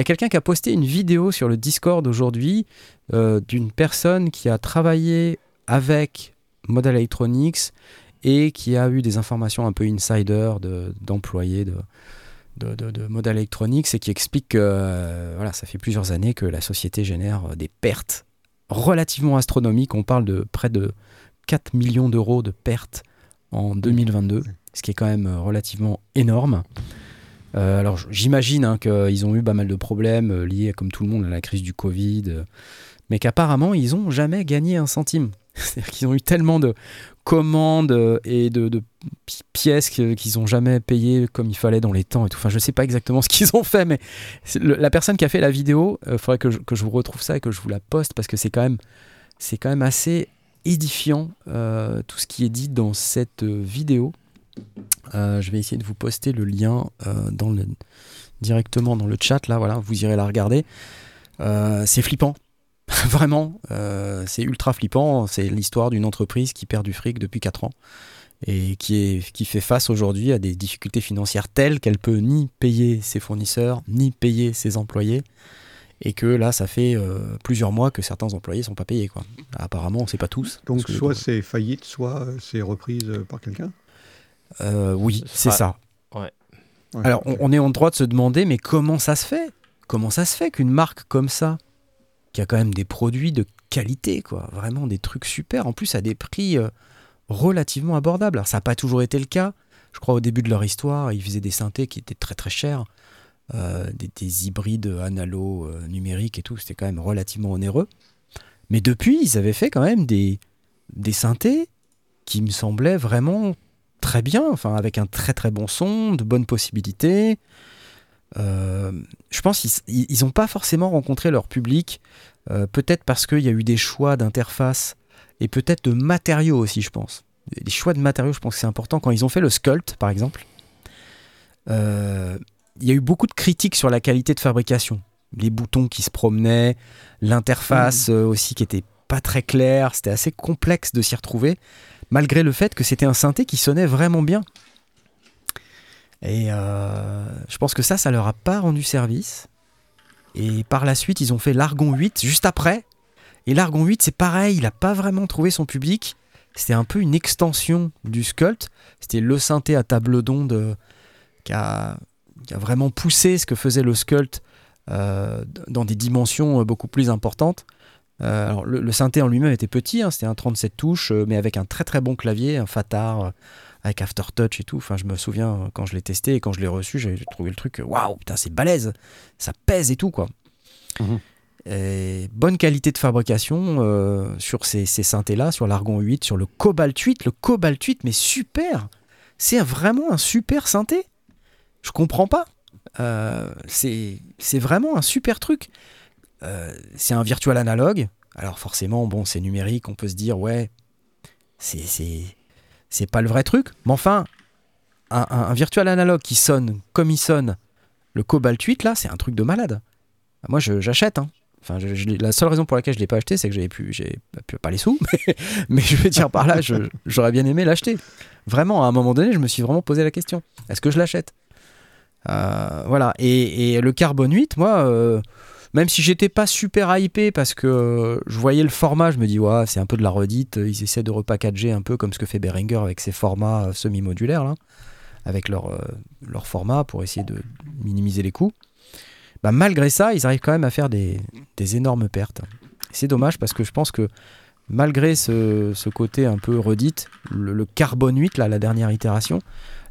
a, quelqu'un qui a posté une vidéo sur le Discord aujourd'hui d'une personne qui a travaillé avec Model Electronics et qui a eu des informations un peu insider de- d'employés de, de, de, de Model Electronics et qui explique que voilà, ça fait plusieurs années que la société génère des pertes relativement astronomiques. On parle de près de 4 millions d'euros de pertes en 2022, ce qui est quand même euh, relativement énorme. Euh, alors j'imagine hein, qu'ils ont eu pas mal de problèmes euh, liés, comme tout le monde, à la crise du Covid, mais qu'apparemment ils n'ont jamais gagné un centime. C'est-à-dire qu'ils ont eu tellement de commandes et de, de pi- pièces qu'ils n'ont jamais payées comme il fallait dans les temps et tout. Enfin, je sais pas exactement ce qu'ils ont fait, mais le- la personne qui a fait la vidéo, il faudrait que je, que je vous retrouve ça et que je vous la poste parce que c'est quand même, c'est quand même assez édifiant euh, tout ce qui est dit dans cette vidéo. Euh, je vais essayer de vous poster le lien euh, dans le, directement dans le chat là, voilà, vous irez la regarder. C'est flippant. Vraiment, c'est ultra flippant. C'est l'histoire d'une entreprise qui perd du fric depuis 4 ans et qui, qui fait face aujourd'hui à des difficultés financières telles qu'elle peut ni payer ses fournisseurs, ni payer ses employés. Et que là, ça fait euh, plusieurs mois que certains employés sont pas payés. Quoi. Apparemment, on ne sait pas tous. Donc, que- soit c'est faillite, soit c'est reprise par quelqu'un. Euh, oui, Ce c'est sera- ça. Ouais, Alors, on, est en droit de se demander, mais comment ça se fait? Comment ça se fait qu'une marque comme ça, qui a quand même des produits de qualité, quoi, vraiment des trucs super, en plus à des prix euh, relativement abordables? Alors, ça n'a pas toujours été le cas. Je crois au début de leur histoire, ils faisaient des synthés qui étaient très très chers, euh, des, des hybrides analo euh, numériques et tout, c'était quand même relativement onéreux. Mais depuis, ils avaient fait quand même des, synthés qui me semblaient vraiment très bien, enfin avec un très très bon son, de bonnes possibilités. Euh, je pense qu'ils n'ont pas forcément rencontré leur public, euh, peut-être parce qu'il y a eu des choix d'interface et peut-être de matériaux aussi, je pense. Les choix de matériaux, je pense que c'est important. Quand ils ont fait le Sculpt, par exemple, il y a eu beaucoup de critiques sur la qualité de fabrication. Les boutons qui se promenaient, l'interface euh, aussi qui était pas très claire, c'était assez complexe de s'y retrouver malgré le fait que c'était un synthé qui sonnait vraiment bien. Et euh, je pense que ça, ça leur a pas rendu service. Et par la suite, ils ont fait l'Argon 8 juste après. Et l'Argon 8, c'est pareil, il n'a pas vraiment trouvé son public. C'était un peu une extension du Sculpt. C'était le synthé à table d'onde euh, qui a, qui a vraiment poussé ce que faisait le Sculpt euh, dans des dimensions euh, beaucoup plus importantes. Euh, alors, le, le synthé en lui-même était petit, hein, c'était un 37 touches, mais avec un très très bon clavier, un Fatar, avec Aftertouch et tout. Enfin, je me souviens quand je l'ai testé et quand je l'ai reçu, j'ai trouvé le truc, waouh, putain, c'est balèze, ça pèse et tout, quoi. Mhm. Et bonne qualité de fabrication euh, sur ces, ces synthés-là, sur l'Argon 8, sur le Cobalt 8. Le Cobalt 8, mais super C'est vraiment un super synthé Je comprends pas. Euh, c'est vraiment un super truc. Euh, c'est un virtual analogue. Alors forcément, bon, c'est numérique, on peut se dire, ouais, c'est pas le vrai truc. Mais enfin, un, virtual analogue qui sonne comme il sonne, le Cobalt 8, là, c'est un truc de malade. Moi, j'achète. Hein. Enfin, la seule raison pour laquelle je l'ai pas acheté, c'est que j'avais plus, j'ai pas- les sous. Mais, mais je veux dire par là, j'aurais bien aimé l'acheter. Vraiment, à un moment donné, je me suis vraiment posé la question est-ce que je l'achète? Voilà. Et, le Carbone 8, moi, euh, même si j'étais pas super hypé parce que euh, je voyais le format, je me dis ouais, c'est un peu de la redite. Ils essaient de repackager un peu comme ce que fait Behringer avec ses formats euh, semi-modulaires là, avec leur euh, leur format pour essayer de minimiser les coûts. Bah, malgré ça, ils arrivent quand même à faire des, des énormes pertes. C'est dommage parce que je pense que malgré ce, ce côté un peu redite, le, le Carbone 8, là, la dernière itération,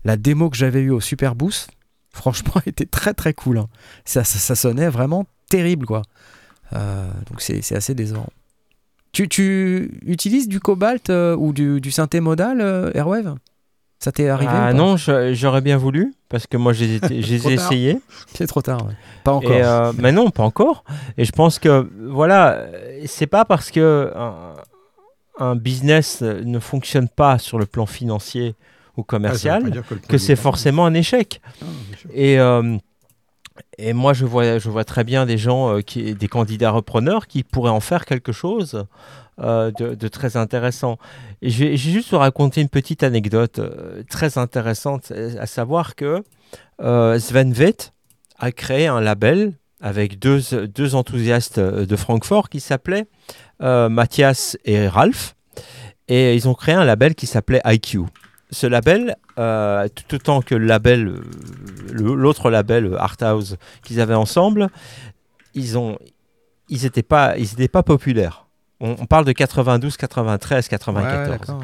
la démo que j'avais eue au Super Boost, franchement, était très très cool. hein. Ça, ça, ça sonnait vraiment terrible, quoi. Euh, donc c'est assez décevant. Tu, tu utilises du cobalt euh, ou du, du synthé modal, euh, Airwave? Ça t'est arrivé Ah non, j'aurais bien voulu, parce que moi, j'ai essayé. C'est trop tard, ouais. Pas encore. Et, mais non, pas encore. Et je pense que, voilà, c'est pas parce que un, un business ne fonctionne pas sur le plan financier ou Ah, commercial le que c'est forcément un échec. Ah. Et, euh, et moi, je vois, je vois très bien des gens, euh, qui, des candidats repreneurs qui pourraient en faire quelque chose euh, de, de très intéressant. Et je vais, juste vous raconter une petite anecdote très intéressante, à savoir que Sven Veth a créé un label avec deux, deux enthousiastes de Francfort qui s'appelaient Mathias et Ralph. Et ils ont créé un label qui s'appelait IQ. Ce label, euh, tout autant que le label, euh, l'autre label euh, Art House qu'ils avaient ensemble, ils ont, ils étaient pas, ils étaient pas populaires. On, on parle de 92, 93, 94. Ouais, ouais, d'accord,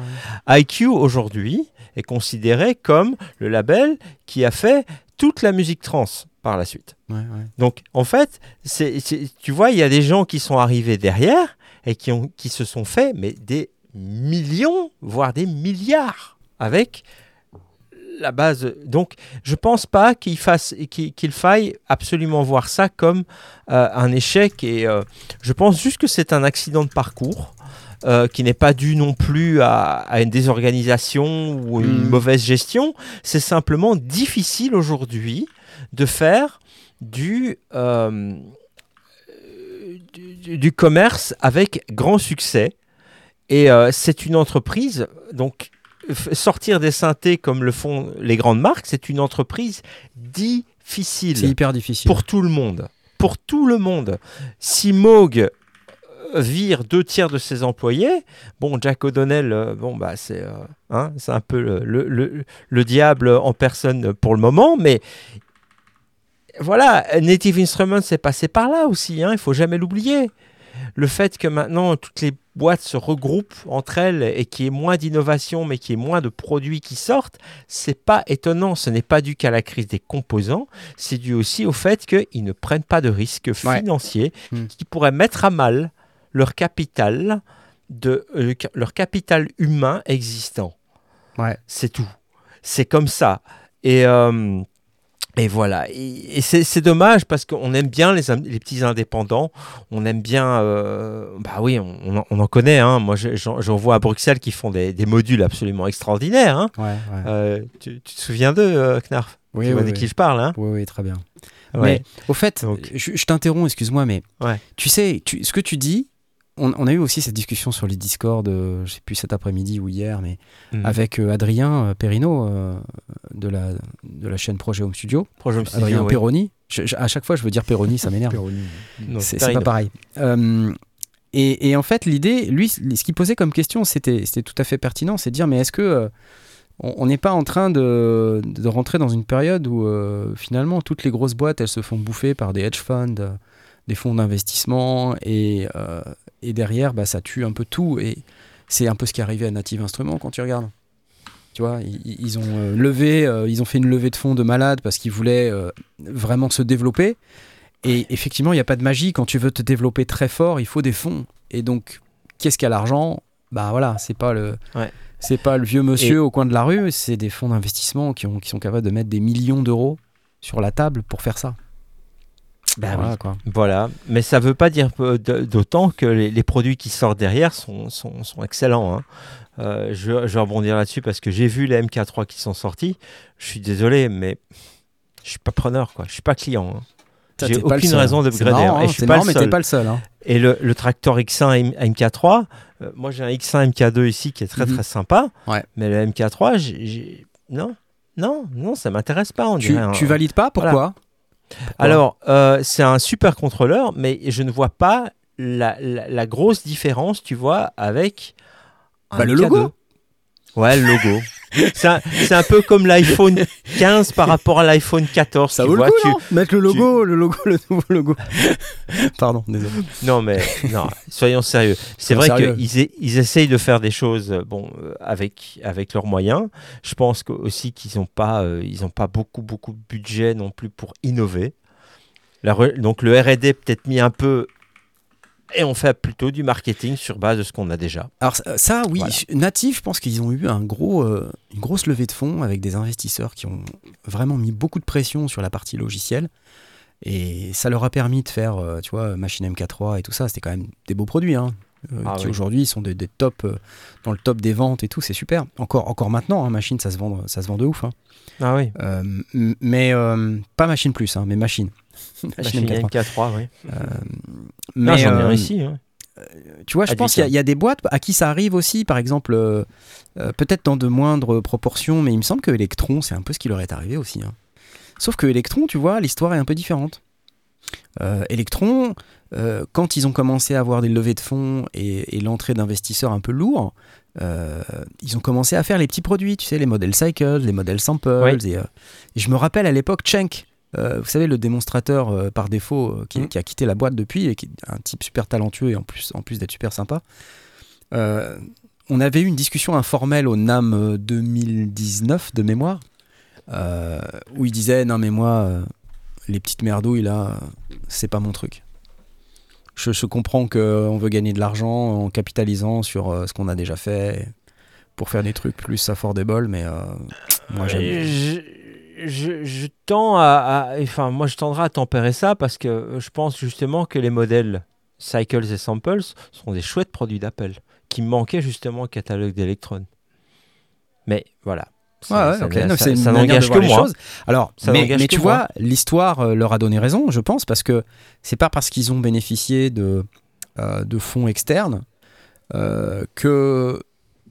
ouais. IQ aujourd'hui est considéré comme le label qui a fait toute la musique trans par la suite. Ouais. Donc en fait, c'est, c'est- tu vois, il y a des gens qui sont arrivés derrière et qui, ont, qui se sont fait mais des millions, voire des milliards avec la base. Donc je pense pas qu'il, fasse, qu'il, faille absolument voir ça comme euh, un échec et euh, je pense juste que c'est un accident de parcours. euh, qui n'est pas dû non plus à, à une désorganisation ou une Mm. mauvaise gestion, c'est simplement difficile aujourd'hui de faire du, du, commerce avec grand succès. Et c'est une entreprise, donc sortir des synthés comme le font les grandes marques, c'est une entreprise C'est difficile hyper difficile. pour tout le monde. Pour tout le monde. Si Moog euh, vire deux tiers de ses employés, bon, Jack O'Donnell, euh, bon, bah, c'est euh, hein, c'est un peu le, le- le- le diable en personne pour le moment, mais voilà, Native Instruments c'est passé par là aussi, hein, il faut jamais l'oublier. Le fait que maintenant toutes les boîtes se regroupent entre elles et qu'il y ait moins d'innovation mais qu'il y ait moins de produits qui sortent, c'est pas étonnant. Ce n'est pas dû qu'à la crise des composants, c'est dû aussi au fait qu'ils ne prennent pas de risques financiers Hmm. qui pourraient mettre à mal leur capital, de, euh, leur capital humain existant. Ouais. C'est tout. C'est comme ça. Et, euh, et voilà. Et, et c'est dommage parce qu'on aime bien les, petits indépendants. On aime bien. euh, bah oui, on, on en- on en connaît. Hein. Moi, je- j'en vois à Bruxelles qui font des, des modules absolument extraordinaires. hein. Ouais, ouais. Euh, tu, tu te souviens d'eux, euh, Knarf? Oui, Tu vois oui, de oui. qui je parle hein? Oui, oui, très bien. Ouais. Mais au fait, Donc- je, je t'interromps, excuse-moi, mais tu sais, tu- ce que tu dis, on, on a eu aussi cette discussion sur les Discord, euh, je sais plus cet après-midi ou hier, mais Mhm. avec euh, Adrien euh, Perrino euh, de, la, de la chaîne Projet Home Studio. Projet Home Studio, Adrien oui. Perroni. Je- je- à chaque fois, je veux dire Perroni, ça m'énerve. C'est pas pareil. Euh, et, et en fait, l'idée, lui, ce qu'il posait comme question, c'était c'était tout à fait pertinent, c'est de dire, mais est-ce que euh, on n'est pas en train de, de rentrer dans une période où euh, finalement toutes les grosses boîtes, elles se font bouffer par des hedge funds, des fonds d'investissement, et, euh, et derrière, bah, ça tue un peu tout. Et c'est un peu ce qui est arrivé à Native Instruments quand tu regardes. Tu vois, ils, ils ont euh, levé, euh, ils ont fait une levée de fonds de malade parce qu'ils voulaient euh, vraiment se développer. Et effectivement, il n'y a pas de magie. Quand tu veux te développer très fort, il faut des fonds. Et donc, qu'est-ce qui a l'argent? Bah voilà, c'est pas le, Ouais. c'est pas le vieux monsieur Et- au coin de la rue. C'est des fonds d'investissement qui, ont, qui sont capables de mettre des millions d'euros sur la table pour faire ça. Bah voilà oui. quoi. Voilà, mais ça ne veut pas dire peu- d- d'autant que les, les produits qui sortent derrière sont, sont, sont excellents. hein. Euh, je, je vais rebondir là-dessus parce que j'ai vu les MK3 qui sont sortis. Je suis désolé, mais je suis pas preneur, quoi. Je suis pas client. hein. J'ai aucune raison d'upgrader. hein, hein, et je suis pas marrant, le mais t'es seul. pas le seul. hein. Et le, le tracteur X1 M- MK3, euh, moi j'ai un X1 MK2 ici qui est très Mhm. très sympa. Ouais. Mais le MK3, j'ai- j'ai- non, non, non, ça m'intéresse pas. On Tu, dirait tu valides pas? Pourquoi? Alors, euh, c'est un super contrôleur, mais je ne vois pas la, la- la grosse différence, tu vois, avec un Bah, le MK2. logo. Ouais, le logo. c'est un, un peu comme l'iPhone 15 par rapport à l'iPhone 14. Ça vaut le coup, tu- non Mettre le logo, le logo, le nouveau logo. Pardon, désolé. Non, mais non, soyons sérieux. C'est vrai qu'ils ils essayent de faire des choses euh, bon, euh, avec, avec leurs moyens. Je pense que, aussi qu'ils n'ont pas, euh, ils ont pas beaucoup, beaucoup de budget non plus pour innover. La donc le R&D peut-être mis un peu et on fait plutôt du marketing sur base de ce qu'on a déjà. Alors ça, oui, Voilà. Native, je pense qu'ils ont eu un gros, euh, une grosse levée de fonds avec des investisseurs qui ont vraiment mis beaucoup de pression sur la partie logicielle. Et ça leur a permis de faire, euh, tu vois, Machine MK3 et tout ça. C'était quand même des beaux produits, hein, euh, Ah qui oui. aujourd'hui sont des, des tops, euh, dans le top des ventes et tout. C'est super. Encore, encore maintenant, hein, Machine, ça se vend, ça se vend de ouf. hein. Ah oui. Mais pas Machine Plus, hein, mais Machine. Machine MK3. MK3, oui. Mais, non, j'en ai euh, ici. hein. tu vois, je pense qu'il y, a- y des boîtes à qui ça arrive aussi, par exemple, euh, euh, peut-être dans de moindres proportions, mais il me semble que Electron, c'est un peu ce qui leur est arrivé aussi. hein. Sauf que Electron, tu vois, l'histoire est un peu différente. Euh, Electron, euh, quand ils ont commencé à avoir des levées de fonds et, et l'entrée d'investisseurs un peu lourds, euh, ils ont commencé à faire les petits produits, tu sais, les modèles Cycle, les modèles Samples. Oui. Et, euh, et je me rappelle à l'époque, euh, vous savez, le démonstrateur euh, par défaut euh, qui, Mhm. qui a quitté la boîte depuis et qui est un type super talentueux et en plus, en plus d'être super sympa. Euh, on avait eu une discussion informelle au NAM euh, 2019 de mémoire euh, où il disait Non, mais moi, euh, les petites merdouilles là, euh, c'est pas mon truc. Je, je comprends qu'on veut gagner de l'argent en capitalisant sur euh, ce qu'on a déjà fait pour faire des trucs plus affordable, mais euh, moi j'aime. Je, tends à, à- Enfin, moi, je tendrai à tempérer ça parce que euh, je pense justement que les modèles Cycles et Samples sont des chouettes produits d'Apple qui manquaient justement au catalogue d'Electron. Mais voilà. Ouais, ça, n'engage que moi. choses. Alors, mais, tu vois, l'histoire euh, leur a donné raison, je pense, parce que c'est pas parce qu'ils ont bénéficié de, euh, de fonds externes euh, que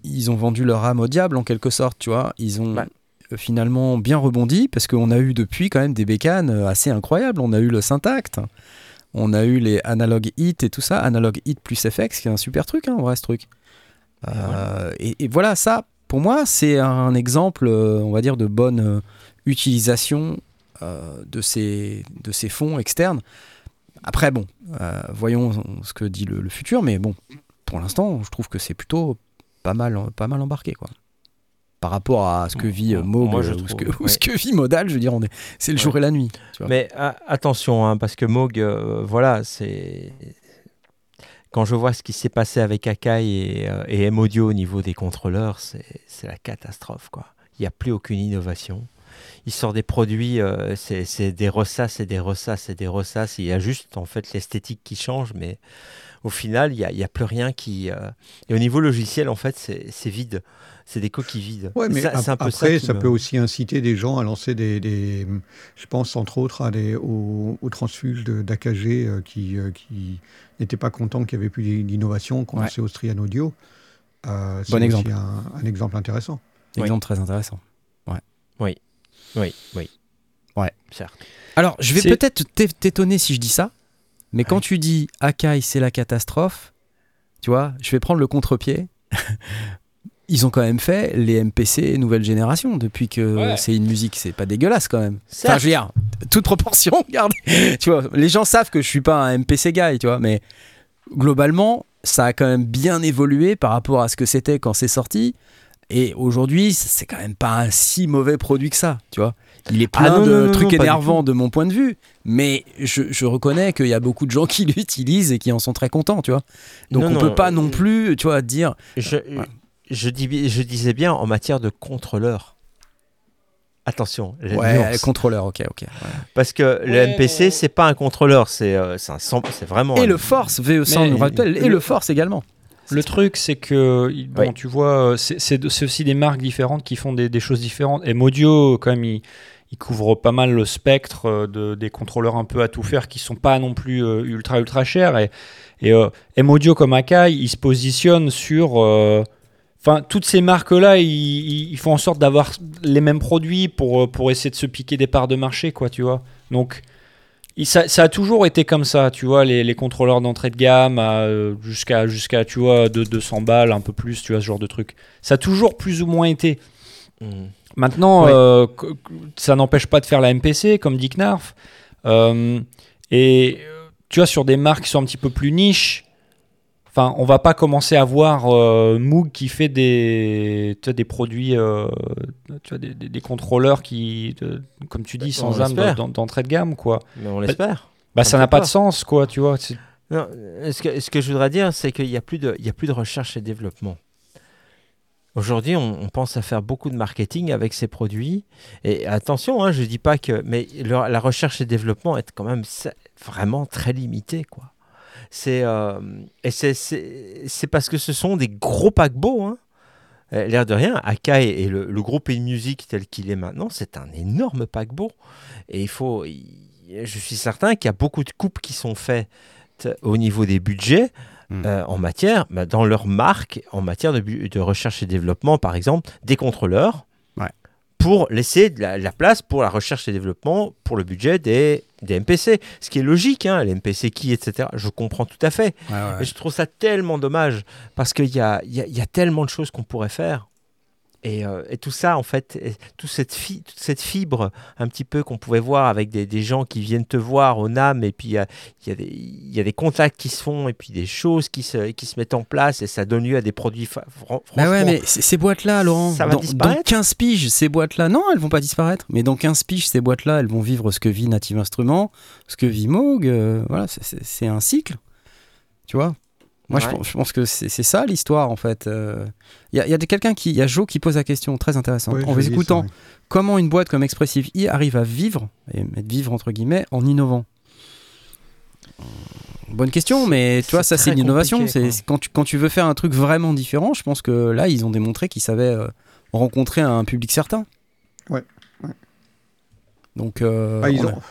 ils ont vendu leur âme au diable en quelque sorte, tu vois. Ils ont. Euh, finalement bien rebondi parce qu'on a eu depuis quand même des bécanes euh, assez incroyables. On a eu le Syntact, on a eu les Analog Hit et tout ça, Analog Hit plus FX, qui est un super truc, hein, en vrai, ce truc. Euh, et, et voilà, ça, pour moi, c'est un exemple, on va dire, de bonne utilisation euh, de, ces, de ces fonds externes. Après, bon, euh, voyons ce que dit le, le futur, mais bon, pour l'instant, je trouve que c'est plutôt pas mal, pas mal embarqué, quoi. Par rapport à ce que vit euh, Moog Moi, je euh, ou, ce que, trouve, ou ce que vit Modal, je veux dire, on est, c'est le jour et la nuit. tu vois. Mais a- attention, hein, parce que Moog, euh, voilà, c'est. Quand je vois ce qui s'est passé avec Akai et, euh, et M-Audio au niveau des contrôleurs, c'est c'est la catastrophe, quoi. Il n'y a plus aucune innovation. il sort des produits, euh, c'est c'est des ressasses, c'est des ressasses, c'est des ressasses. Il y a juste en fait l'esthétique qui change, mais au final, il n'y a, plus rien qui. euh, Et au niveau logiciel, en fait, c'est c'est vide. C'est des coquilles vides. Ouais, mais ça- ap- c'est un peu après, qui ça, me- peut aussi inciter des gens à lancer des, des- je pense entre autres à des, aux, aux transfuges d'AKG euh, qui, euh, qui n'étaient pas contents qu'il n'y avait plus d'innovation, qu'on Ouais. lançait Austrian Audio. Euh, c'est Bon aussi exemple. Un, un exemple intéressant. Oui. Exemple très intéressant. Oui, oui. Ouais. Certes. Alors, je vais peut-être t'é- t'étonner si je dis ça, mais quand tu dis Akai, c'est la catastrophe, tu vois, je vais prendre le contre-pied. Ils ont quand même fait les MPC nouvelle génération depuis que Ouais. c'est une musique, c'est pas dégueulasse quand même. Enfin, je veux dire, toute proportion, regarde. tu vois, les gens savent que je suis pas un MPC guy, tu vois, mais globalement, ça a quand même bien évolué par rapport à ce que c'était quand c'est sorti. Et aujourd'hui, c'est quand même pas un si mauvais produit que ça, tu vois. Il est Ah plein non, de non, non, trucs énervants de mon point de vue, mais je, je reconnais qu'il y a beaucoup de gens qui l'utilisent et qui en sont très contents, tu vois. Donc on peut pas euh, non plus, tu vois, dire Je, je, dis, je disais bien en matière de contrôleur. Attention, la ouais, contrôleur, ok, ok. ouais. parce que le Ouais, MPC, mais- c'est pas un contrôleur, c'est euh, c'est vraiment. Et un- le Force, VE100 Mais nous rappelle, et le- le Force également. Le truc, c'est que, il- bon, Oui. tu vois, euh, c'est aussi des marques différentes qui font des, des choses différentes. Et Modio, quand même, il, il couvre pas mal le spectre euh, de, des contrôleurs un peu à tout faire qui sont pas non plus euh, ultra ultra chers. Et, et, euh, M-Audio comme Akai, ils se positionnent sur. Enfin, toutes ces marques-là, ils, font en sorte d'avoir les mêmes produits pour, euh, pour essayer de se piquer des parts de marché, quoi, tu vois. Donc, ça, ça a toujours été comme ça, tu vois, les, les contrôleurs d'entrée de gamme euh, jusqu'à, jusqu'à, tu vois, de 200 balles, un peu plus, tu vois, ce genre de truc. Ça a toujours plus ou moins été. Hmm. Maintenant, Ouais. euh, ça n'empêche pas de faire la MPC, comme dit Knarf. Euh, et tu vois, sur des marques qui sont un petit peu plus niches, enfin, on va pas commencer à voir euh, Moog qui fait des, tu vois, des produits, euh, tu vois, des, des- des contrôleurs qui, de- comme tu dis, On sans âme d'entrée de gamme, quoi. Mais on l'espère. Bah, Ça n'a pas de sens, quoi, tu vois. Non, ce, que, ce que je voudrais dire, c'est qu'il n'y a, plus de- il y a plus de recherche et développement. Aujourd'hui, on, on pense à faire beaucoup de marketing avec ces produits. Et attention, hein, je ne dis pas que. Mais le- la recherche et développement est quand même vraiment très limitée. Quoi. C'est, euh, et c'est, parce que ce sont des gros paquebots. Hein. Euh, L'air de rien, Akai et le, le groupe e-music tel qu'il est maintenant, c'est un énorme paquebot. Et il faut. je suis certain qu'il y a beaucoup de coupes qui sont faites au niveau des budgets Mm. euh, en matière, bah, dans leur marque, en matière de, de recherche et développement, par exemple, des contrôleurs, Ouais. pour laisser de la, la place pour la recherche et développement, pour le budget des, des MPC. Ce qui est logique, hein, les MPC qui, etc. Je comprends tout à fait. Mais je trouve ça tellement dommage parce qu'il y a, y, a, y a tellement de choses qu'on pourrait faire. Et, euh, et tout ça, en fait, toute, cette fi- toute cette fibre un petit peu qu'on pouvait voir avec des, des gens qui viennent te voir au NAM, et puis il y a, il y, a des- il y a des contacts qui se font, et puis des choses qui se, qui se mettent en place, et ça donne lieu à des produits. fran- Bah ouais, mais ces boîtes-là, Laurent, ça va dans, dans disparaître 15 piges, ces boîtes-là, non, elles vont pas disparaître, mais dans 15 piges, ces boîtes-là, elles vont vivre ce que vit Native Instruments, ce que vit Moog, euh, voilà, c'est un cycle, tu vois. Moi, je, Ouais. pense- je pense que c'est ça l'histoire, en fait. Il y a, quelqu'un qui, il y a Joe qui pose la question très intéressante. Ouais, en ça, écoutant, comment une boîte comme Expressive E arrive à vivre, et mettre vivre entre guillemets, en innovant? Bonne question, mais tu vois, ça c'est l'innovation. C'est quand tu, quand tu veux faire un truc vraiment différent, je pense que là, ils ont démontré qu'ils savaient euh, rencontrer un public certain. Ouais, ouais. Donc, euh, Ah, ils on ont- a-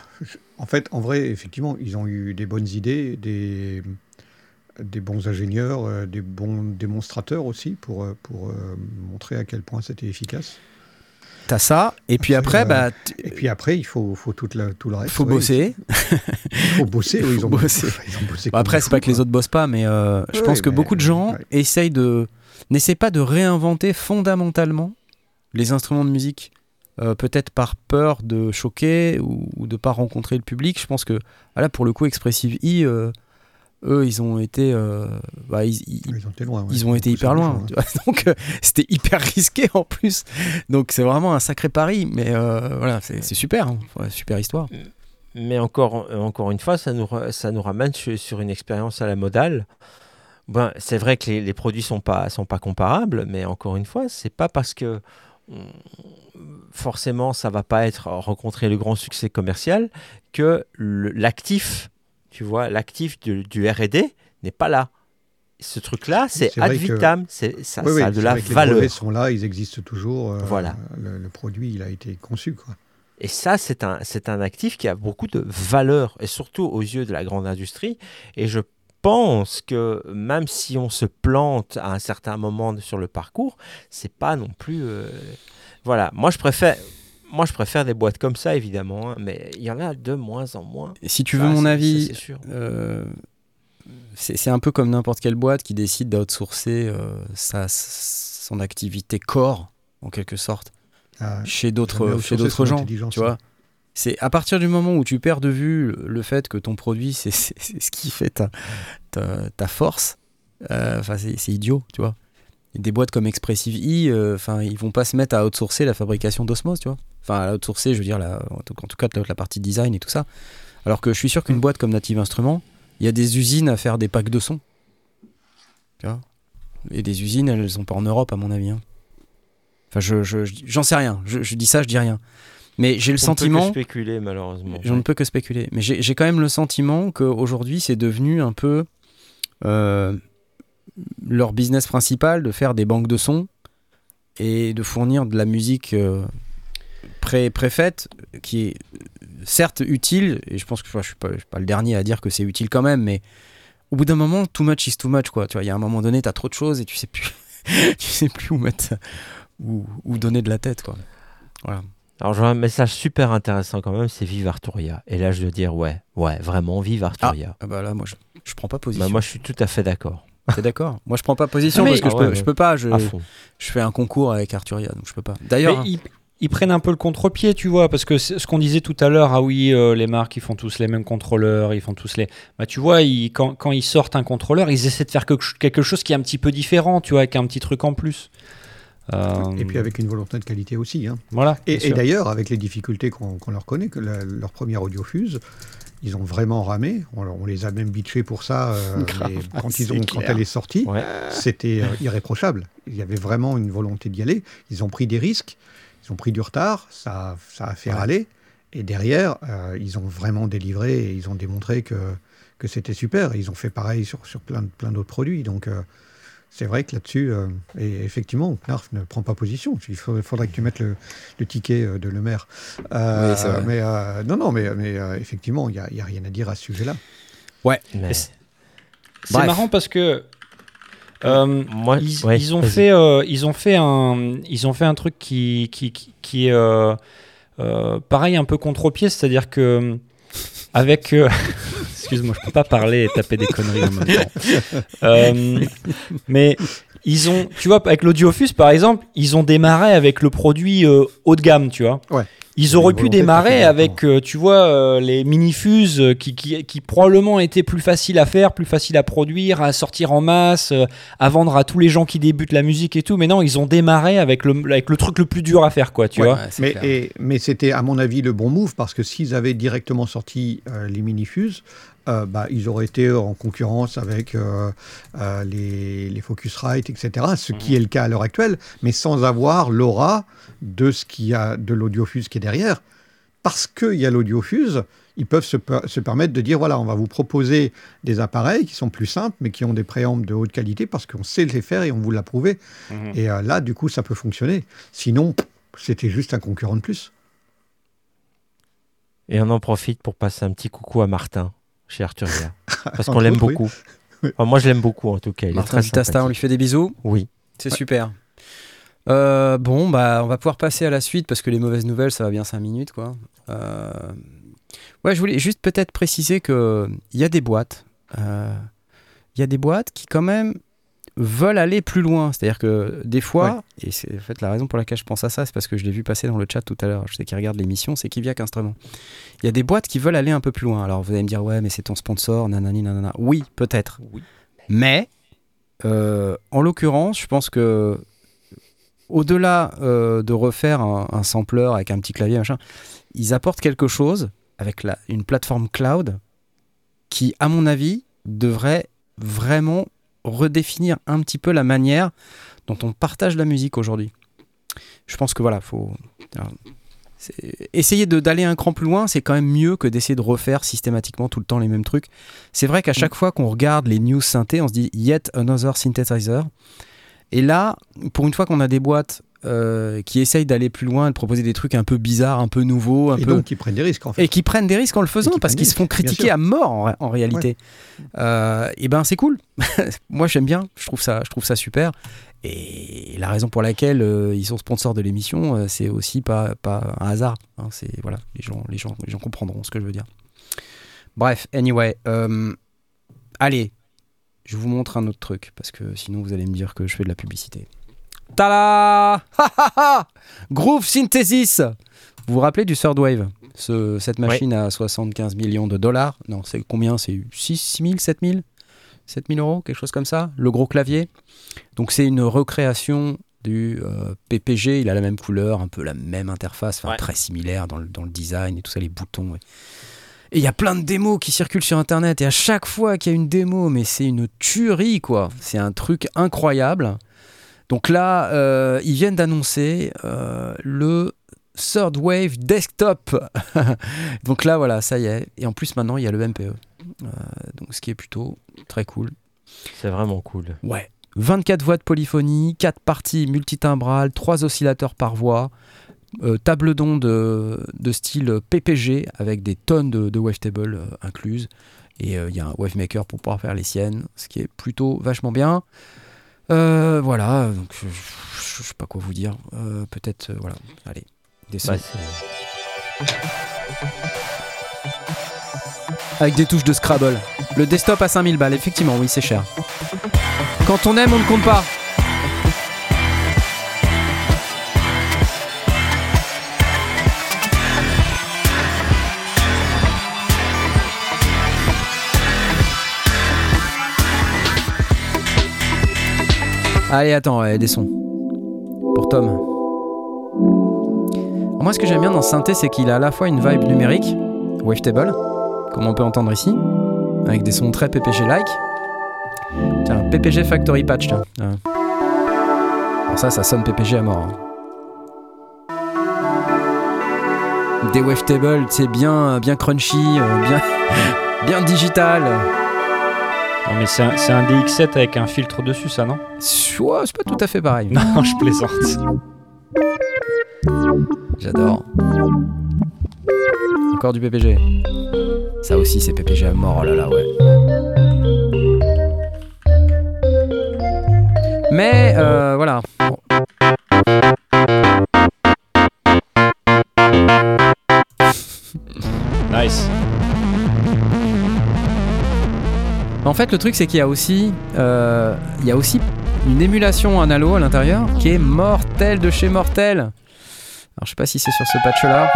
En fait, en vrai, effectivement, ils ont eu des bonnes idées, des, des bons ingénieurs, euh, des bons démonstrateurs aussi pour, euh, pour euh, montrer à quel point c'était efficace. t'as ça, et puis après, euh, bah, Et puis après, il faut, faut toute la- tout le reste. faut ouais. bosser. Il faut bosser. oui, ils ont bosser. ils ont bossé Bah, après, c'est pas que les autres bossent pas, mais euh, je Ouais, pense que mais- beaucoup de gens ouais. essayent de n'essaient pas de réinventer fondamentalement les instruments de musique. euh, peut-être par peur de choquer ou, ou de pas rencontrer le public. Je pense que là, pour le coup, Expressive E, euh, eux, ils ont été, euh, bah, ils, ils- Ils ont été loin. ouais. ils ont été hyper loin. champ, tu vois. Donc euh, c'était hyper risqué en plus. Donc c'est vraiment un sacré pari. Mais euh, voilà, c'est super, hein. Ouais, super histoire. Mais encore, encore une fois, ça nous, ça nous ramène sur, sur une expérience à la modale. Ben, c'est vrai que les, les produits sont pas, sont pas comparables, mais encore une fois, c'est pas parce que forcément, ça va pas être rencontrer le grand succès commercial que l'actif, tu vois, l'actif du, du R&D n'est pas là. Ce truc-là, c'est ad que- vitam, c'est ça, Oui, ça oui, a de la vrai que Les valeur. brevets sont là, ils existent toujours. euh, Voilà. Le, le produit, il a été conçu. Quoi. Et ça, c'est un, c'est un actif qui a beaucoup de valeur, et surtout aux yeux de la grande industrie. Et je pense que même si on se plante à un certain moment sur le parcours, c'est pas non plus. euh, Voilà, moi je préfère. Moi, je préfère des boîtes comme ça, évidemment, hein, mais il y en a de moins en moins. Et si tu veux mon c'est- avis, c'est euh, c'est un peu comme n'importe quelle boîte qui décide d'outsourcer euh, sa, son activité core, en quelque sorte, Ah, chez d'autres chez gens. Tu vois c'est à partir du moment où tu perds de vue le- fait que ton produit, c'est ce qui fait ta, ta, ta force, euh, enfin c'est c'est idiot, tu vois. Des boîtes comme Expressive E, euh, enfin ils vont pas se mettre à outsourcer la fabrication d'osmose, tu vois. Enfin à outsourcer, je veux dire, la, en, tout, cas la, la partie design et tout ça. Alors que je suis sûr qu'une Mm. boîte comme Native Instruments, il y a des usines à faire des packs de sons. Tu vois? Et des usines, elles sont pas en Europe à mon avis. hein. Enfin, je, je- je- j'en sais rien. Je, je dis ça, je dis rien. Mais j'ai le On ne peut que sentiment. spéculer, malheureusement. Je ne peux que spéculer. Mais j'ai j'ai quand même le sentiment qu'aujourd'hui, c'est devenu un peu euh, leur business principal de faire des banques de sons et de fournir de la musique euh, pré- préfaite, qui est certes utile, et je pense que je ne suis, pas- je suis pas le dernier à dire que c'est utile quand même, mais au bout d'un moment, too much is too much. Quoi. Tu vois, il y a un moment donné, tu as trop de choses et tu sais plus, tu sais plus où mettre, où, où donner de la tête. Quoi. Voilà. Alors, j'ai un message super intéressant quand même, c'est Vive Arturia. Et là, je dois dire, ouais, ouais, vraiment, Vive Arturia. Ah bah là, moi, je, je prends pas position. Bah, moi, je suis tout à fait d'accord. T'es d'accord? Moi, je prends pas position Ah, mais- parce que Ah je, ouais, peux, ouais. je peux pas. Je, je fais un concours avec Arturia, donc je peux pas. D'ailleurs, ils, ils prennent un peu le contre-pied, tu vois, parce que ce qu'on disait tout à l'heure, ah oui, euh, les marques, ils font tous les mêmes contrôleurs, ils font tous les... Bah, tu vois, ils- quand, quand ils sortent un contrôleur, ils essaient de faire quelque, ch- quelque chose qui est un petit peu différent, tu vois, avec un petit truc en plus. Euh, Et puis avec une volonté de qualité aussi. hein. Voilà. Et, d'ailleurs, avec les difficultés qu'on leur connaît, que la- leur première audiofuse, ils ont vraiment ramé. On, on les a même bitchés pour ça. euh, Grave, mais quand, c'est ils ont, quand clair. elle est sortie, Ouais. c'était euh, irréprochable. Il y avait vraiment une volonté d'y aller. Ils ont pris des risques, ils ont pris du retard, ça, ça a fait Ouais. râler. Et derrière, euh, ils ont vraiment délivré et ils ont démontré que, que c'était super. Ils ont fait pareil sur, sur plein, de- plein d'autres produits. Donc, euh, c'est vrai que là-dessus, euh, et effectivement, Knarf ne prend pas position. Il faudrait, faudrait que tu mettes le, le ticket de le maire. Euh, Oui, mais euh, non, non, mais, mais euh, effectivement, il n'y a, il y a rien à dire à ce sujet-là. Mais c'est- marrant parce que... euh, moi, ils, ouais, ils ont fait, euh, ils ont fait un, ils ont fait un truc qui, qui, qui, qui est euh, euh, pareil un peu contre-pied, c'est-à-dire que avec, euh, excuse-moi, je peux pas parler et taper des conneries en même temps. Euh, mais ils ont, tu vois, avec l'Audiofuse par exemple, ils ont démarré avec le produit euh, haut de gamme, tu vois. Ouais. Ils auraient pu démarrer avec, euh, tu vois, euh, les mini-fuses euh, qui, qui, qui probablement étaient plus faciles à faire, plus faciles à produire, à sortir en masse, euh, à vendre à tous les gens qui débutent la musique et tout. Mais non, ils ont démarré avec le, avec le truc le plus dur à faire, quoi, tu Ouais. vois. ouais, c'est Mais, et- mais c'était, à mon avis, le bon move parce que s'ils avaient directement sorti euh, les mini-fuses, euh, bah, ils auraient été en concurrence avec euh, euh, les, les Focusrite, etc. Ce qui est le cas à l'heure actuelle, mais sans avoir l'aura de ce qu'il y a de l'audiofuse qui est derrière. Parce qu'il y a l'audiofuse, ils peuvent se, per- se permettre de dire voilà, on va vous proposer des appareils qui sont plus simples, mais qui ont des préambles de haute qualité parce qu'on sait les faire et on vous l'a prouvé. Et euh, là, du coup, ça peut fonctionner. Sinon, c'était juste un concurrent de plus. Et on en profite pour passer un petit coucou à Martin, chez Arturia. Parce qu'on l'aime beaucoup. Oui. Enfin, moi, je l'aime beaucoup, en tout cas. Il Martin très Vitasta, on lui fait des bisous. Oui. C'est super. Euh, bon, bah, on va pouvoir passer à la suite parce que les mauvaises nouvelles, ça va bien 5 minutes, quoi. Euh, Ouais, je voulais juste peut-être préciser que il y a des boîtes, euh, il y a des boîtes qui quand même veulent aller plus loin. C'est-à-dire que des fois, et c'est en fait la raison pour laquelle je pense à ça, c'est parce que je l'ai vu passer dans le chat tout à l'heure. Je sais qu'il regarde l'émission, c'est Kiviak Instrument. Il y a des boîtes qui veulent aller un peu plus loin. Alors vous allez me dire ouais, mais c'est ton sponsor, nanani, nanana. Oui, peut-être. Oui. Mais euh, en l'occurrence, je pense que au-delà euh, de refaire un, un sampler avec un petit clavier, machin, ils apportent quelque chose avec la- une plateforme cloud qui, à mon avis, devrait vraiment redéfinir un petit peu la manière dont on partage la musique aujourd'hui. je pense que voilà, faut. alors, Essayer de- d'aller un cran plus loin, c'est quand même mieux que d'essayer de refaire systématiquement tout le temps les mêmes trucs. C'est vrai qu'à chaque fois qu'on regarde les news synthé, on se dit yet another synthesizer. Et là, pour une fois qu'on a des boîtes euh, qui essayent d'aller plus loin, de proposer des trucs un peu bizarres, un peu nouveaux, un Et peu donc, ils prennent des risques, en fait. et qui prennent des risques en le faisant qui parce qu'ils se font critiquer à mort en, en réalité. Euh, et ben c'est cool. Moi j'aime bien. Je trouve ça, je trouve ça super. Et la raison pour laquelle euh, ils sont sponsors de l'émission, euh, c'est aussi pas, pas un hasard. hein. c'est voilà, les gens, les gens, les gens comprendront ce que je veux dire. Bref, anyway, allez, je vous montre un autre truc parce que sinon vous allez me dire que je fais de la publicité. Tada Ha, ha, ha Groove Synthesis Vous vous rappelez du Third Wave? Ce- Cette machine à 75 millions de dollars. Non, c'est combien? C'est 6, 6 000, 7 000 7 000 euros, quelque chose comme ça? Le gros clavier. Donc c'est une recréation du euh, PPG. Il a la même couleur, un peu la même interface, enfin Ouais. très similaire dans le, dans le design et tout ça, les boutons. ouais. Et il y a plein de démos qui circulent sur Internet. Et à chaque fois qu'il y a une démo, mais c'est une tuerie, quoi. C'est un truc incroyable. Donc là, euh, ils viennent d'annoncer euh, le Third Wave Desktop. donc là, voilà, ça y est. Et en plus, maintenant, il y a le MPE. Euh, donc ce qui est plutôt très cool. C'est vraiment cool. Ouais. 24 voix de polyphonie, 4 parties multitimbrales, 3 oscillateurs par voix, euh, table d'onde de, de style PPG avec des tonnes de, de wavetables euh, incluses. Et il y a un wavemaker pour pouvoir faire les siennes, ce qui est plutôt vachement bien. Euh, voilà, donc je, je- je sais pas quoi vous dire. Euh, Peut-être, euh, voilà, allez, des sons. Bah, Avec des touches de Scrabble. Le desktop à 5000 balles, effectivement, oui, c'est cher. Quand on aime, on ne compte pas. Allez, attends, ouais, des sons. Pour Tom. Moi, ce que j'aime bien dans ce synthé, c'est qu'il a à la fois une vibe numérique, wavetable, comme on peut entendre ici, avec des sons très PPG-like. Tiens, PPG Factory Patch, tiens. Alors ça, ça sonne PPG à mort. hein. Des wavetables, c'est bien, bien crunchy, euh, bien, bien digital. Non, mais c'est un, c'est un DX7 avec un filtre dessus, ça, non Ouais, c'est pas tout à fait pareil. Non, je plaisante. J'adore. Encore du PPG. Ça aussi, c'est PPG à mort, oh là là, ouais. Mais euh, voilà. Bon. Nice. En fait, le truc, c'est qu'il y a aussi, euh, il y a aussi une émulation analo à l'intérieur qui est mortelle de chez mortel. Alors, je sais pas si c'est sur ce patch-là.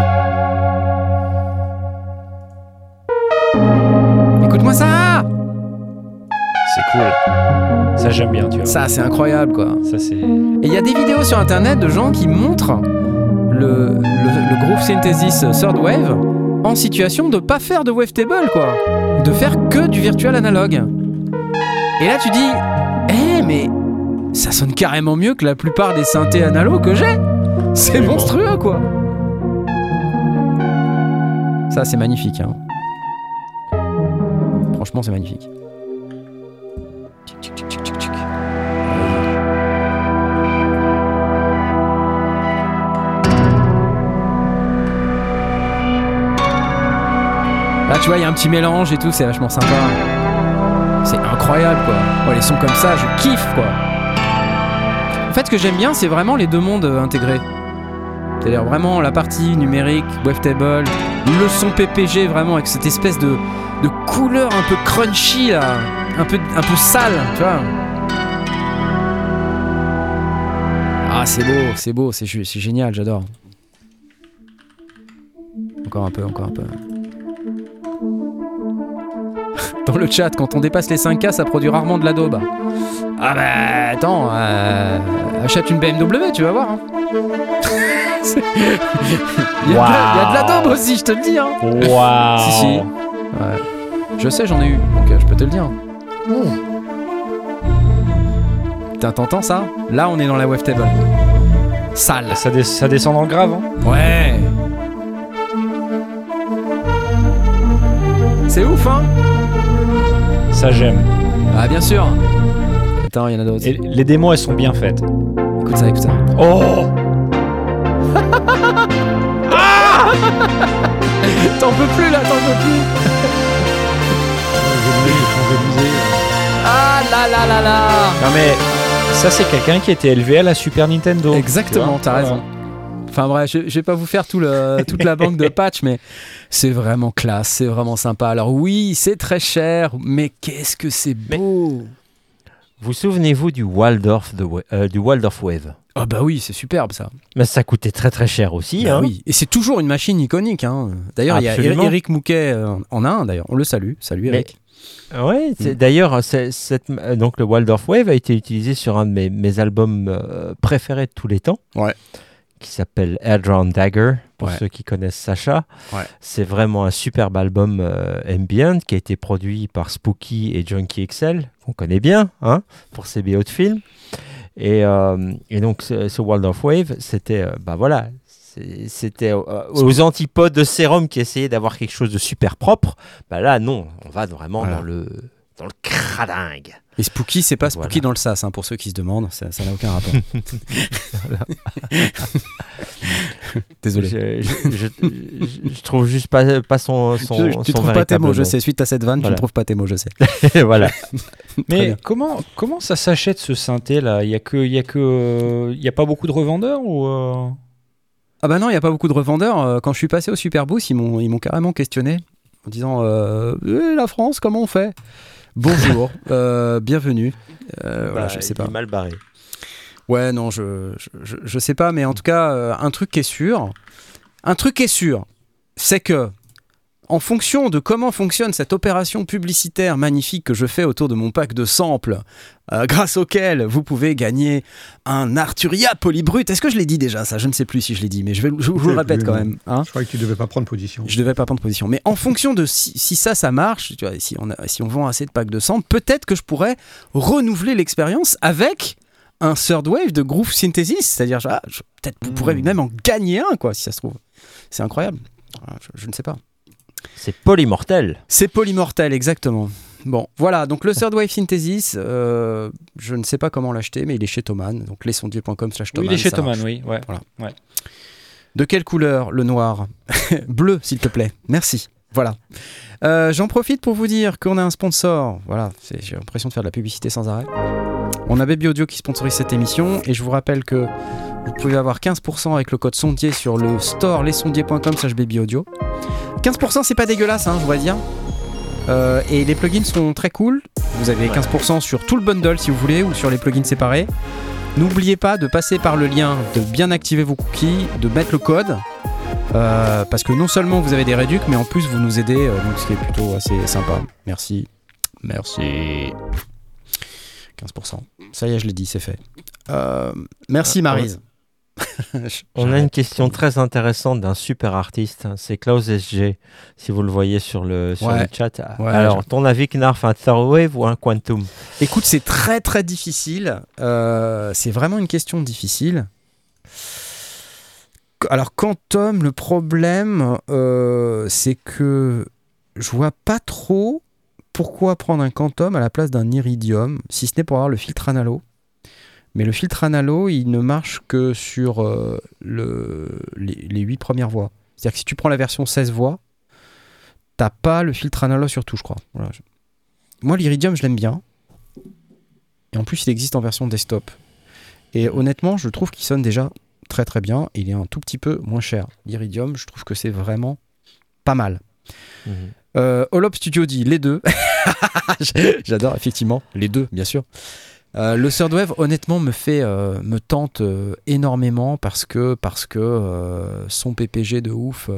Écoute-moi ça C'est cool. Ça, j'aime bien, tu vois. Ça, c'est incroyable, quoi. Ça, c'est. Et il y a des vidéos sur internet de gens qui montrent le, le, le Groove Synthesis Third Wave en situation de pas faire de wavetable, quoi. De faire que du virtual analogue. Et là, tu dis, eh, mais ça sonne carrément mieux que la plupart des synthés analogues que j'ai. C'est monstrueux, quoi. Ça, c'est magnifique, hein. Franchement, c'est magnifique. Là, tu vois, il y a un petit mélange et tout, c'est vachement sympa. C'est incroyable, quoi. Les sons comme ça, je kiffe, quoi. En fait, ce que j'aime bien, c'est vraiment les deux mondes euh, intégrés. C'est-à-dire vraiment la partie numérique, wavetable, le son PPG, vraiment avec cette espèce de, de couleur un peu crunchy, là. Un peu, un peu sale, tu vois. Ah, c'est beau, c'est beau, c'est génial, j'adore. Encore un peu, encore un peu. Dans le chat, quand on dépasse les 5K, ça produit rarement de la daube. Ah bah attends, euh, achète une BMW, tu vas voir. hein. Il, y a de la, il y a de la daube aussi, je te le dis. Hein. Waouh Si, si. Ouais. Je sais, j'en ai eu, donc euh, je peux te le dire. Putain, t'entends ça? Là, on est dans la wavetable. Sale. Ça, dé- ça descend dans le grave. hein. Ouais. C'est ouf, hein Ça, j'aime. Ah, bien sûr. Attends, il y en a d'autres. Et les démos, elles sont bien faites. Écoute ça, écoute ça. Oh T'en peux plus là, t'en peux plus. Ah là là là là. Non mais ça c'est quelqu'un qui était élevé à la Super Nintendo. Exactement, t'as raison. Enfin bref, je, je vais pas vous faire tout le, toute la banque de patch, mais c'est vraiment classe, c'est vraiment sympa. Alors oui, c'est très cher, mais qu'est-ce que c'est beau Vous souvenez-vous du Waldorf, de euh, du Waldorf Wave? Ah bah oui, c'est superbe ça. Mais ça coûtait très très cher aussi. Bah hein. oui, et c'est toujours une machine iconique. Hein. D'ailleurs, il y a. Eric Mouquet euh, en a un d'ailleurs. On le salue. Salut Mais- Eric. Ouais, c'est- Mm. d'ailleurs, euh, donc le Waldorf Wave a été utilisé sur un de mes, mes albums préférés de tous les temps, Ouais. Qui s'appelle Air Drawn Dagger, pour Ouais. ceux qui connaissent Sacha. Ouais. C'est vraiment un superbe album euh, ambient qui a été produit par Spooky et Junkie XL, qu'on connaît bien hein, pour ses BO de films. Et, euh, et donc ce, ce Waldorf Wave, c'était euh, bah voilà, c'était aux antipodes de Serum qui essayait d'avoir quelque chose de super propre. Bah là non, on va vraiment Voilà. dans le dans le cradingue. Et Spooky, c'est pas Voilà. Spooky dans le sas, hein, pour ceux qui se demandent. Ça n'a aucun rapport. Désolé. Je, je, je- je- je trouve juste pas, pas son, tu son trouves pas tes mots, je sais. Suite à cette vanne, tu Voilà. ne trouves pas tes mots, je sais. voilà. Mais comment comment ça s'achète ce synthé là? Il y a que il y a que euh, il y a pas beaucoup de revendeurs ou euh? Ah bah non, il n'y a pas beaucoup de revendeurs. Euh, Quand je suis passé au Superboost, ils m'ont, ils m'ont carrément questionné en disant euh, Eh, La France, comment on fait? Bonjour, euh, bienvenue. Euh, voilà, Bah, je sais il pas. est mal barré. Ouais, non, je, je, je- je sais pas, mais en tout cas, euh, un truc qui est sûr, un truc qui est sûr, c'est que en fonction de comment fonctionne cette opération publicitaire magnifique que je fais autour de mon pack de samples, euh, grâce auquel vous pouvez gagner un Arturia Polybrut. Est-ce que je l'ai dit déjà ça? Je ne sais plus si je l'ai dit, mais je, vais, je, vous le répète quand même. hein. Je croyais que tu devais pas prendre position. Je devais pas prendre position. Mais en fonction de si, si ça, ça marche, tu vois, si, on a- si on vend assez de packs de samples, peut-être que je pourrais renouveler l'expérience avec un third wave de groove synthesis. C'est-à-dire, ah, je- peut-être vous pourrez même en gagner un, quoi, si ça se trouve. C'est incroyable. Je, je ne sais pas. C'est polymortel. C'est polymortel, exactement. Bon, voilà, donc le Third Wave Synthesis, euh, je ne sais pas comment l'acheter, mais il est chez Thomann, donc lesondiers.com slash Oui, Thomann. il est chez Thomann, oui. Ouais. De quelle couleur le noir Bleu, s'il te plaît. Merci. Voilà. Euh, J'en profite pour vous dire qu'on a un sponsor. Voilà, j'ai l'impression de faire de la publicité sans arrêt. On a Baby Audio qui sponsorise cette émission et je vous rappelle que vous pouvez avoir 15% avec le code sondier sur le store lesondiers.com slash babyaudio. 15% c'est pas dégueulasse, hein, je voudrais dire. Euh, et les plugins sont très cool. Vous avez 15% sur tout le bundle si vous voulez ou sur les plugins séparés. N'oubliez pas de passer par le lien, de bien activer vos cookies, de mettre le code. euh, parce que non seulement vous avez des réducs, mais en plus vous nous aidez, euh, donc ce qui est plutôt assez sympa. Merci. Merci. 15%. Ça y est, je l'ai dit, c'est fait. Merci Marise. On a une question très intéressante d'un super artiste, hein, c'est Klaus SG, si vous le voyez sur le, sur Ouais. le chat. Ouais, Alors, ton avis, Knarf, un Third Wave ou un Quantum? Écoute, c'est très très difficile. Euh, c'est vraiment une question difficile. Alors, Quantum, le problème, euh, c'est que je vois pas trop pourquoi prendre un Quantum à la place d'un Iridium, si ce n'est pour avoir le filtre analo. Mais le filtre analo, il ne marche que sur euh, le, les, les 8 premières voix. C'est-à-dire que si tu prends la version 16 voix, t'as pas le filtre analo sur tout, je crois. Voilà. Moi, l'Iridium, je l'aime bien. Et en plus, il existe en version desktop. Et honnêtement, je trouve qu'il sonne déjà très très bien. Il est un tout petit peu moins cher. L'Iridium, je trouve que c'est vraiment pas mal. Mhm. Euh, Holop Studio dit les deux. J'adore effectivement les deux, bien sûr. Euh, le Third Wave, honnêtement, me fait, euh, me tente euh, énormément parce que parce que son PPG de ouf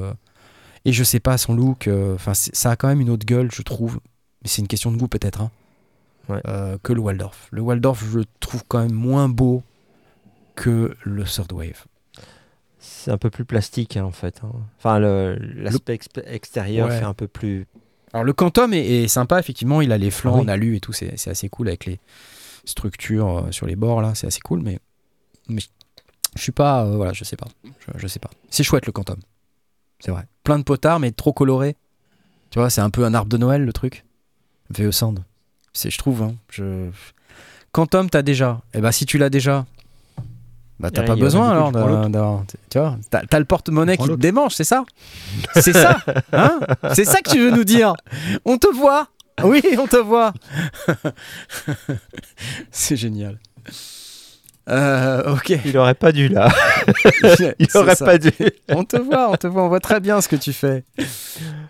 et je sais pas son look. Enfin, ça a quand même une autre gueule, je trouve. Mais c'est une question de goût peut-être. hein. Ouais. Que le Waldorf. Le Waldorf, je le trouve quand même moins beau que le Third Wave. C'est un peu plus plastique, hein, en fait. hein. Enfin, le- l'aspect exp- extérieur Ouais. fait un peu plus. Alors le Quantum est, est sympa, effectivement, il a les flancs Ah oui. en alu et tout, c'est assez cool avec les structures euh, sur les bords là, c'est assez cool, mais, mais Je suis pas. euh, voilà, je sais pas. Je, je sais pas. C'est chouette le Quantum. C'est vrai. Plein de potards, mais trop coloré. Tu vois, c'est un peu un arbre de Noël le truc. VE Sand. C'est, je trouve. Hein, je... Quantum, t'as déjà. Et bah, si tu l'as déjà, bah, t'as Ouais, pas besoin alors. d'un- Tu vois, t'as, le porte-monnaie qui te démange, c'est ça C'est ça hein C'est ça que tu veux nous dire On te voit Oui, on te voit C'est génial. Euh, ok. Il aurait pas dû là. Il aurait ça. pas dû. On te voit, on te voit, on voit très bien ce que tu fais.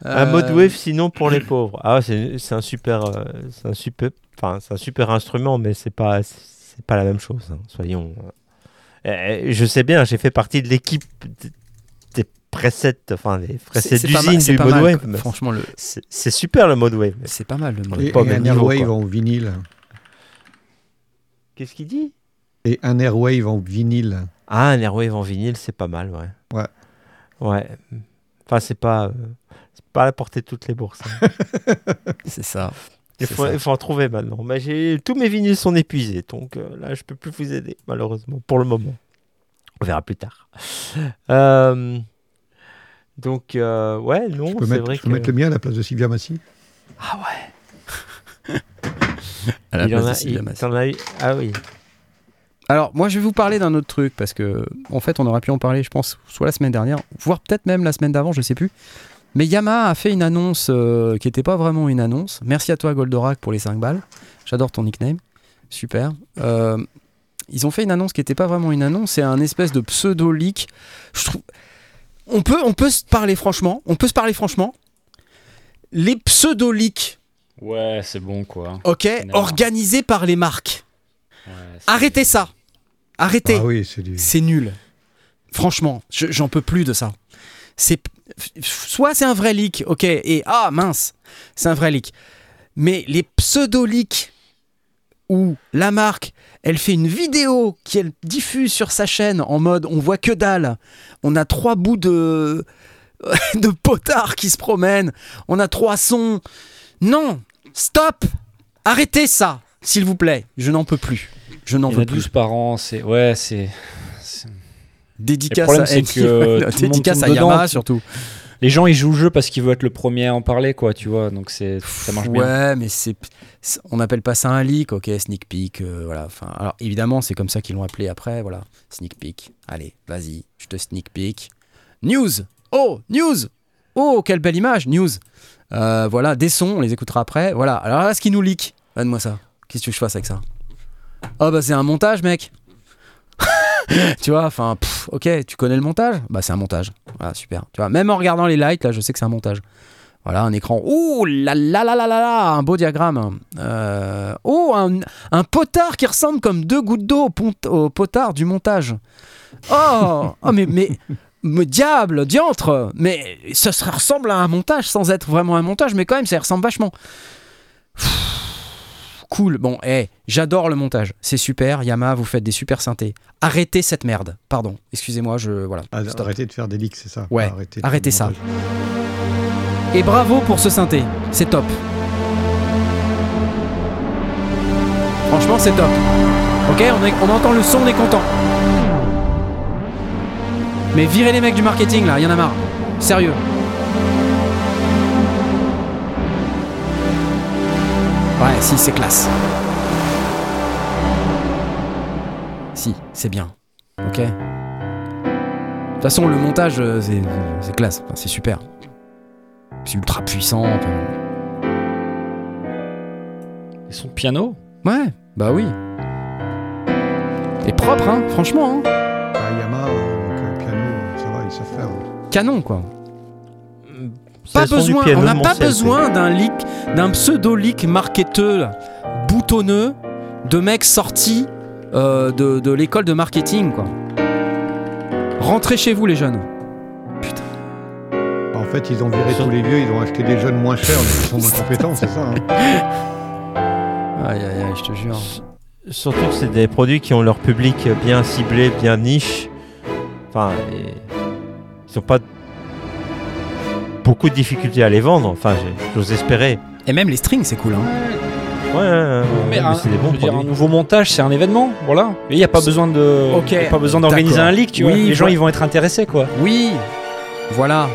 Un Euh, mode wave sinon pour les pauvres. Ah c'est un super euh, c'est un super enfin c'est un super instrument mais c'est pas c'est pas la même chose hein, soyons euh, euh, je sais bien, j'ai fait partie de l'équipe des presets enfin les presets c'est pas mal- d'usine c'est du pas mode mal, wave. quoi. mais Franchement, le, C'est super le mode wave. mais c'est pas mal le mode. Et, pas au et même un niveau, Airwave quoi. en vinyle. Qu'est-ce qu'il dit? Et un Airwave en vinyle. Ah, un Airwave en vinyle, c'est pas mal, ouais. Ouais. Ouais. Enfin, c'est pas, euh, c'est pas à la portée de toutes les bourses. hein. C'est ça. Il faut, ça. il faut en trouver maintenant. Mais j'ai tous mes vinyles sont épuisés, donc euh, là, je peux plus vous aider, malheureusement, pour le moment. On verra plus tard. Euh, donc, euh, ouais, non, c'est mettre, vrai je peux que mettre le mien à la place de Sylvia Massy. ah ouais. À la il place de Sylvia il- Massy. t'en as eu- Ah oui. Alors, moi, je vais vous parler d'un autre truc parce que, en fait, on aurait pu en parler, je pense, soit la semaine dernière, voire peut-être même la semaine d'avant, je sais plus. Mais Yamaha a fait une annonce euh, qui n'était pas vraiment une annonce. Merci à toi, Goldorak, pour les 5 balles. J'adore ton nickname. Super. Euh, ils ont fait une annonce qui n'était pas vraiment une annonce, c'est un espèce de pseudo-leak. Je trouve. On peut, on peut se parler franchement. On peut se parler franchement. Les pseudo-leaks, Ouais, c'est bon quoi. ok, Non. organisés par les marques. Ouais, Arrêtez ça. Arrêtez. Ah oui, c'est du. Nul. Franchement, je- j'en peux plus de ça. C'est soit c'est un vrai leak, ok, et ah mince, c'est un vrai leak. Mais les pseudo leaks où la marque, elle fait une vidéo qu'elle diffuse sur sa chaîne en mode on voit que dalle, on a trois bouts de de potards qui se promènent, on a trois sons. Non, stop, arrêtez ça, s'il vous plaît. Je n'en peux plus. Je n'en a plus. 12 par an, c'est. Ouais, c'est. Dédicace problème, à que tout dédicace à Yamaha surtout. Les gens, ils jouent le jeu parce qu'ils veulent être le premier à en parler, quoi, tu vois. Donc c'est ça marche bien. Ouais, mais c'est, on n'appelle pas ça un leak, ok, sneak peek, euh, voilà. Enfin, alors évidemment, c'est comme ça qu'ils l'ont appelé après, voilà, sneak peek. Allez, vas-y, je te sneak peek. News, oh news, oh quelle belle image, news. Euh, voilà, des sons, on les écoutera après. Voilà. Alors là, ce qui nous leak, donne-moi ça. Qu'est-ce que je fasse avec ça? Oh bah c'est un montage, mec. tu vois, enfin, ok, tu connais le montage? Bah c'est un montage. Voilà, super. Tu vois, même en regardant les lights, là, je sais que c'est un montage. Voilà, un écran. Ouh là là là là là là, un beau diagramme. Euh, oh, un, potard qui ressemble comme deux gouttes d'eau au, potard du montage. Oh, oh mais, mais, diable, diantre Mais ça, ressemble à un montage sans être vraiment un montage, mais quand même, ça ressemble vachement. Pff, Cool, bon, eh, j'adore le montage, c'est super, Yamaha, vous faites des super synthés. Arrêtez cette merde, pardon, excusez-moi, je... Voilà. Ah, arrêtez de faire des leaks, c'est ça. Ouais, Arrêtez, ça. Et bravo pour ce synthé, c'est top. Franchement, c'est top. Ok, on, est- on entend le son, on est content. Mais virez les mecs du marketing là, y en a marre. Sérieux. Ouais, si, c'est classe. Si, c'est bien. Ok. De toute façon, le montage, euh, c'est c'est classe, Enfin, c'est super. C'est ultra puissant. enfin, Et son piano Ouais, bah oui. Et propre, hein, franchement. Hein. Ah, Yamaha, euh, donc, euh, piano, ça va, ils savent faire. hein. Canon, quoi. Pas besoin, piano on n'a de pas CLP. besoin d'un leak, d'un pseudo-leak marketeux, là, boutonneux, de mecs sortis euh, de, de l'école de marketing, quoi. Rentrez chez vous, les jeunes. Putain. Bah, En fait, ils ont viré tous les vieux, ils ont acheté des jeunes moins chers, mais qui sont moins compétents, c'est ça. hein. Aïe, aïe, aïe, je te jure. Surtout que c'est des produits qui ont leur public bien ciblé, bien niche. Enfin, et ils n'ont pas beaucoup de difficultés à les vendre. Enfin, j'ai- j'ose espérer. Et même les strings, c'est cool, hein. Ouais, ouais, ouais, Mais c'est des bons je veux dire, un nouveau montage, c'est un événement, voilà. Et il n'y a pas besoin de, Ok, y a pas besoin d'organiser un leak, tu vois. Oui, Les gens, ils vont être intéressés, quoi. Oui, voilà.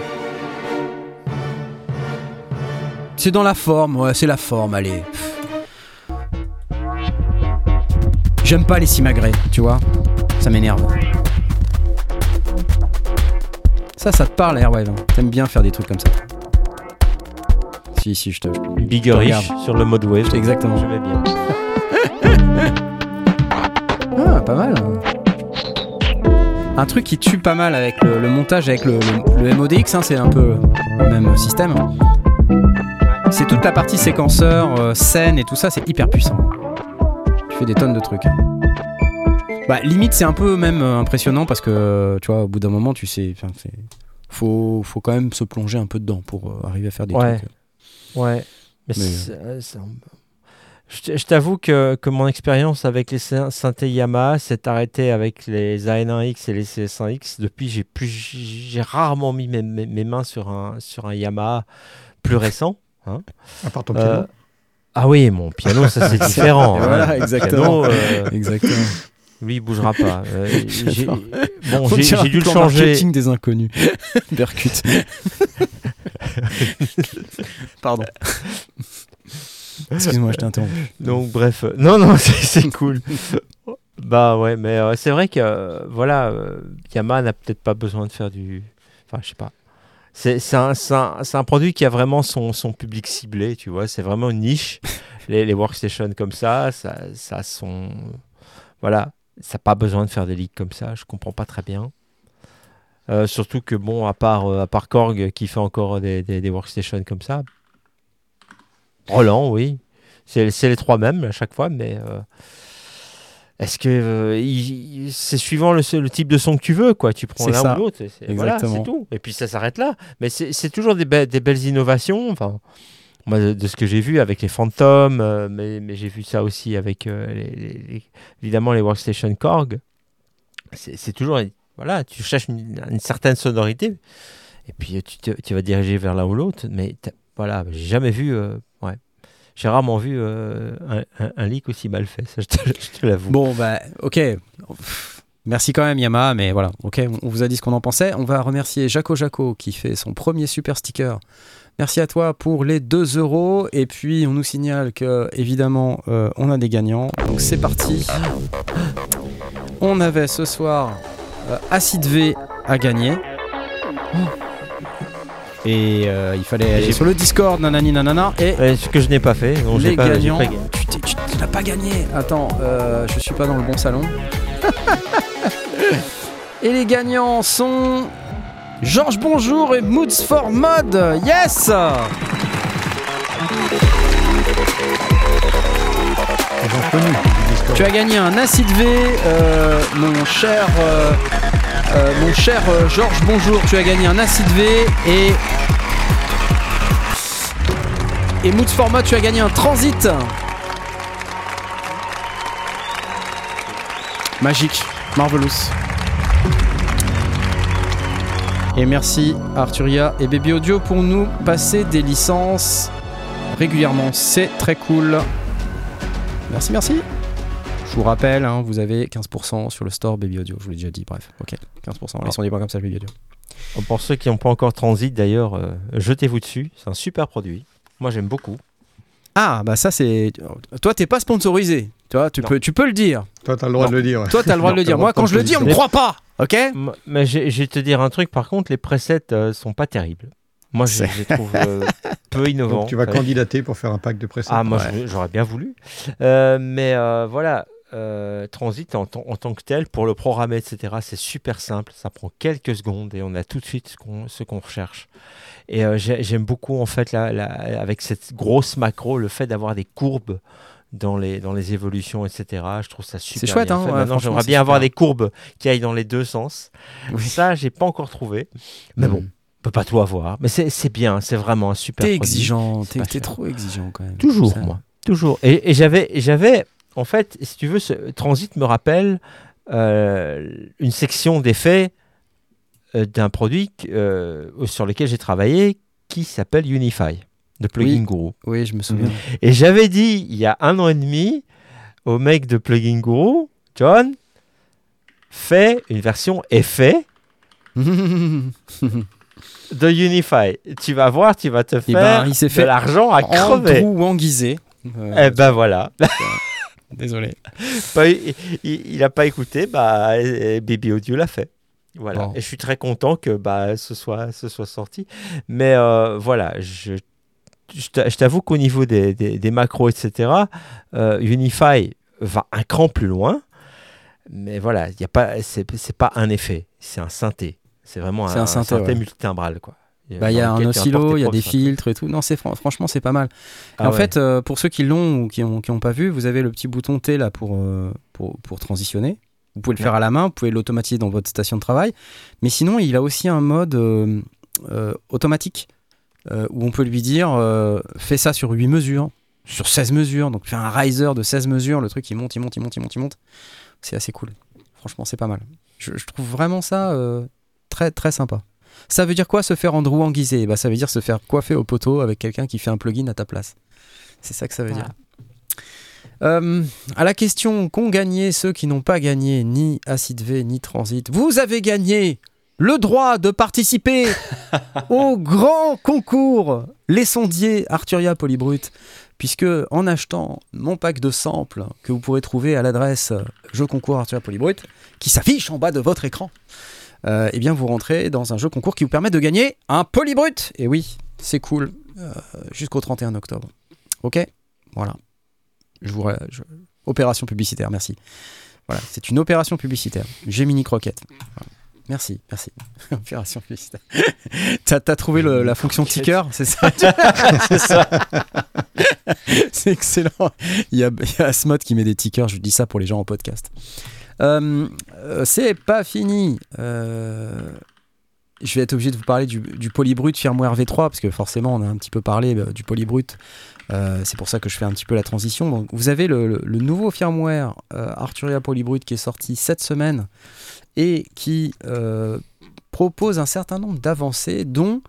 C'est dans la forme, ouais, c'est la forme, allez. J'aime pas les simagrées, tu vois. Ça m'énerve. Ça, ça te parle, Airwave. hein. T'aimes bien faire des trucs comme ça. Si, si, je te. Bigger. Rich sur le mode wave. Exactement. Je vais bien. Ah, pas mal. Un truc qui tue pas mal avec le, le montage, avec le, le- le MODX, hein, c'est un peu le même système. C'est toute la partie séquenceur, euh, scène et tout ça, c'est hyper puissant. Tu fais des tonnes de trucs. hein. Bah, limite, c'est un peu même euh, impressionnant parce que, tu vois, au bout d'un moment, tu sais, faut, faut quand même se plonger un peu dedans pour euh, arriver à faire des Ouais. trucs. Ouais. Mais, Mais- c'est- euh, c'est- je t'avoue que, que mon expérience avec les syn- synthés Yamaha s'est arrêtée avec les AN1X et les CS1X. Depuis, j'ai plus, j'ai rarement mis mes, mes- mes mains sur un, sur un Yamaha plus récent. À part ton Euh, piano. ah oui, mon piano, ça c'est différent. Voilà, hein. exactement. Piano, euh, Exactement. Lui, il bougera pas. Euh, j'ai- bon, dû le changer. marketing des inconnus. Berkut. Pardon. Excuse-moi, je t'ai interrompu. Donc bref, non non c'est cool. bah ouais, mais euh, c'est vrai que euh, voilà, euh, Yamaha n'a peut-être pas besoin de faire du, enfin je sais pas. C'est un, un, un produit qui a vraiment son, son public ciblé, tu vois. C'est vraiment une niche. les, les workstations comme ça, ça, ça a son, voilà, ça n'a pas besoin de faire des leaks comme ça. Je comprends pas très bien. Euh, surtout que bon, à part euh, à part Korg qui fait encore des, des, des workstations comme ça. Roland, oui. C'est c'est les trois mêmes à chaque fois, mais euh, est-ce que il- c'est suivant le, le type de son que tu veux, quoi. Tu prends C'est l'un ça. ou l'autre, c'est- c'est- voilà, Exactement. c'est tout. Et puis ça s'arrête là. Mais c'est c'est toujours des, be- des belles innovations. Enfin, moi, de, ce que j'ai vu avec les Phantom, euh, mais, j'ai vu ça aussi avec euh, évidemment les workstation Korg. C'est toujours voilà, tu cherches une, certaine sonorité. Et puis tu, te- vas diriger vers l'un ou l'autre, mais voilà, j'ai jamais vu, euh, ouais, j'ai rarement vu euh, un, un- leak aussi mal fait, ça, je te, l'avoue. Bon, bah, ok. Merci quand même, Yamaha, mais voilà, ok, on vous a dit ce qu'on en pensait. On va remercier Jaco Jaco qui fait son premier super sticker. Merci à toi pour les 2 euros. Et puis, on nous signale que, évidemment, euh, on a des gagnants. Donc, c'est parti. On avait ce soir euh, Acid V à gagner. Et euh, il fallait aller sur le Discord, nanani nanana. Et Ouais, ce que je n'ai pas fait, les pas, gagnants. pas gagné. Tu n'as pas gagné. Attends, je suis pas dans le bon salon. Et les gagnants sont Georges Bonjour et Moods for Mod. Yes. Tu as gagné un Acid V, euh, mon cher, euh, euh, mon cher Georges Bonjour. Tu as gagné un Acid V et et Moods for Mod. Tu as gagné un Transit. Magique, marvelous. Et merci Arturia et Baby Audio pour nous passer des licences régulièrement. C'est très cool. Merci, merci. Je vous rappelle, hein, vous avez 15% sur le store Baby Audio. Je vous l'ai déjà dit, bref. Ok, 15%. Laissons des points comme ça, Baby Audio. Pour ceux qui n'ont pas encore Transit d'ailleurs, euh, jetez-vous dessus, c'est un super produit. Moi j'aime beaucoup. Ah, bah ça, c'est. Toi, t'es pas sponsorisé. Tu vois, tu Non. peux, tu peux le dire. Toi, t'as le droit Non. de le dire. Toi, t'as le droit Non, de le dire. Moi, quand je le dis, on me croit pas. Ok M- Mais j'ai- je vais te dire un truc, par contre, les presets euh, sont pas terribles. Moi je, les trouve euh, peu innovants. Donc, tu vas Ouais. candidater pour faire un pack de presets. Ah, moi, Ouais. j'aurais bien voulu. Euh, mais euh, voilà, euh, Transit en, tant- en tant que tel, pour le programmer, etc., c'est super simple. Ça prend quelques secondes et on a tout de suite ce qu'on ce qu'on recherche. Et euh, j'ai- j'aime beaucoup, en fait, la- la- avec cette grosse macro, le fait d'avoir des courbes dans les, dans les évolutions, etc. Je trouve ça super chouette, bien hein, fait. ouais, Maintenant, j'aimerais c'est bien avoir des courbes qui aillent dans les deux sens. Oui. Ça, j'ai pas encore trouvé. Mais bon, Mm. on peut pas tout avoir. Mais c'est c'est bien, c'est vraiment un super T'es exigeant. C'est T'es trop exigeant quand même. Toujours, Ça- moi. Toujours. Et, et j'avais, et j'avais, en fait, si tu veux, ce Transit me rappelle euh, une section d'effets euh, d'un produit euh, sur lequel j'ai travaillé qui s'appelle Unify. De Plugin Oui. Guru. Oui, je me souviens. Et j'avais dit il y a un an et demi au mec de Plugin Guru, John, fais une version effet de Unify. Tu vas voir, tu vas te ben, faire il de l'argent à crever. Andrew Anguisé. Euh, Eh ben voilà. Désolé. Pas- il, il, il a pas écouté, bah Baby Audio l'a fait. Voilà. Bon. Et je suis très content que bah ce soit ce soit sorti. Mais euh, voilà, je je t'avoue qu'au niveau des, des, des macros, etc., euh, Unify va un cran plus loin. Mais voilà, il y a pas, c'est pas un effet, c'est un synthé. C'est vraiment un, un synthé, ouais. multitimbral quoi. Bah, il y a un oscillo, il y a des filtres et tout. Non, c'est fran- franchement, c'est pas mal. Ah Et en ouais. fait, euh, pour ceux qui l'ont ou qui n'ont qui ont pas vu, vous avez le petit bouton T là pour, euh, pour, pour transitionner. Vous pouvez le faire à la main, vous pouvez l'automatiser dans votre station de travail. Mais sinon, il a aussi un mode euh, automatique euh, où on peut lui dire euh, fais ça sur 8 mesures, sur 16 mesures. Donc, fais un riser de 16 mesures. Le truc, il monte, il monte, il monte, il monte, il monte. C'est assez cool. Franchement, c'est pas mal. Je, trouve vraiment ça euh, très, très sympa. Ça veut dire quoi se faire Andrew Anguisé bah, Ça veut dire se faire coiffer au poteau avec quelqu'un qui fait un plugin à ta place. C'est ça que ça veut dire. À la question qu'ont gagné ceux qui n'ont pas gagné ni Acid V ni Transit, vous avez gagné le droit de participer au grand concours Les Sondiers Arturia Polybrut, puisque en achetant mon pack de samples que vous pourrez trouver à l'adresse jeu concours Arturia Polybrut, qui s'affiche en bas de votre écran, euh, eh bien vous rentrez dans un jeu concours qui vous permet de gagner un Polybrut. Et oui, c'est cool, euh, jusqu'au 31 octobre. Ok? Voilà. Je vous, je- Opération publicitaire, merci. Voilà, c'est une opération publicitaire. Gemini Croquette. Voilà. Merci, merci. opération publicitaire. T'as as trouvé le- la fonction ticker, c'est ça? C'est ça. c'est excellent. Il y a, il y a Asmod qui met des tickers, je dis ça pour les gens en podcast. Euh, euh, c'est pas fini. Euh, je vais être obligé de vous parler du, Polybrut Firmware V3 parce que forcément on a un petit peu parlé euh, du Polybrut. Euh, c'est pour ça que je fais un petit peu la transition. Vous avez le, nouveau firmware euh, Arturia Polybrut qui est sorti cette semaine et qui propose un certain nombre d'avancées, dont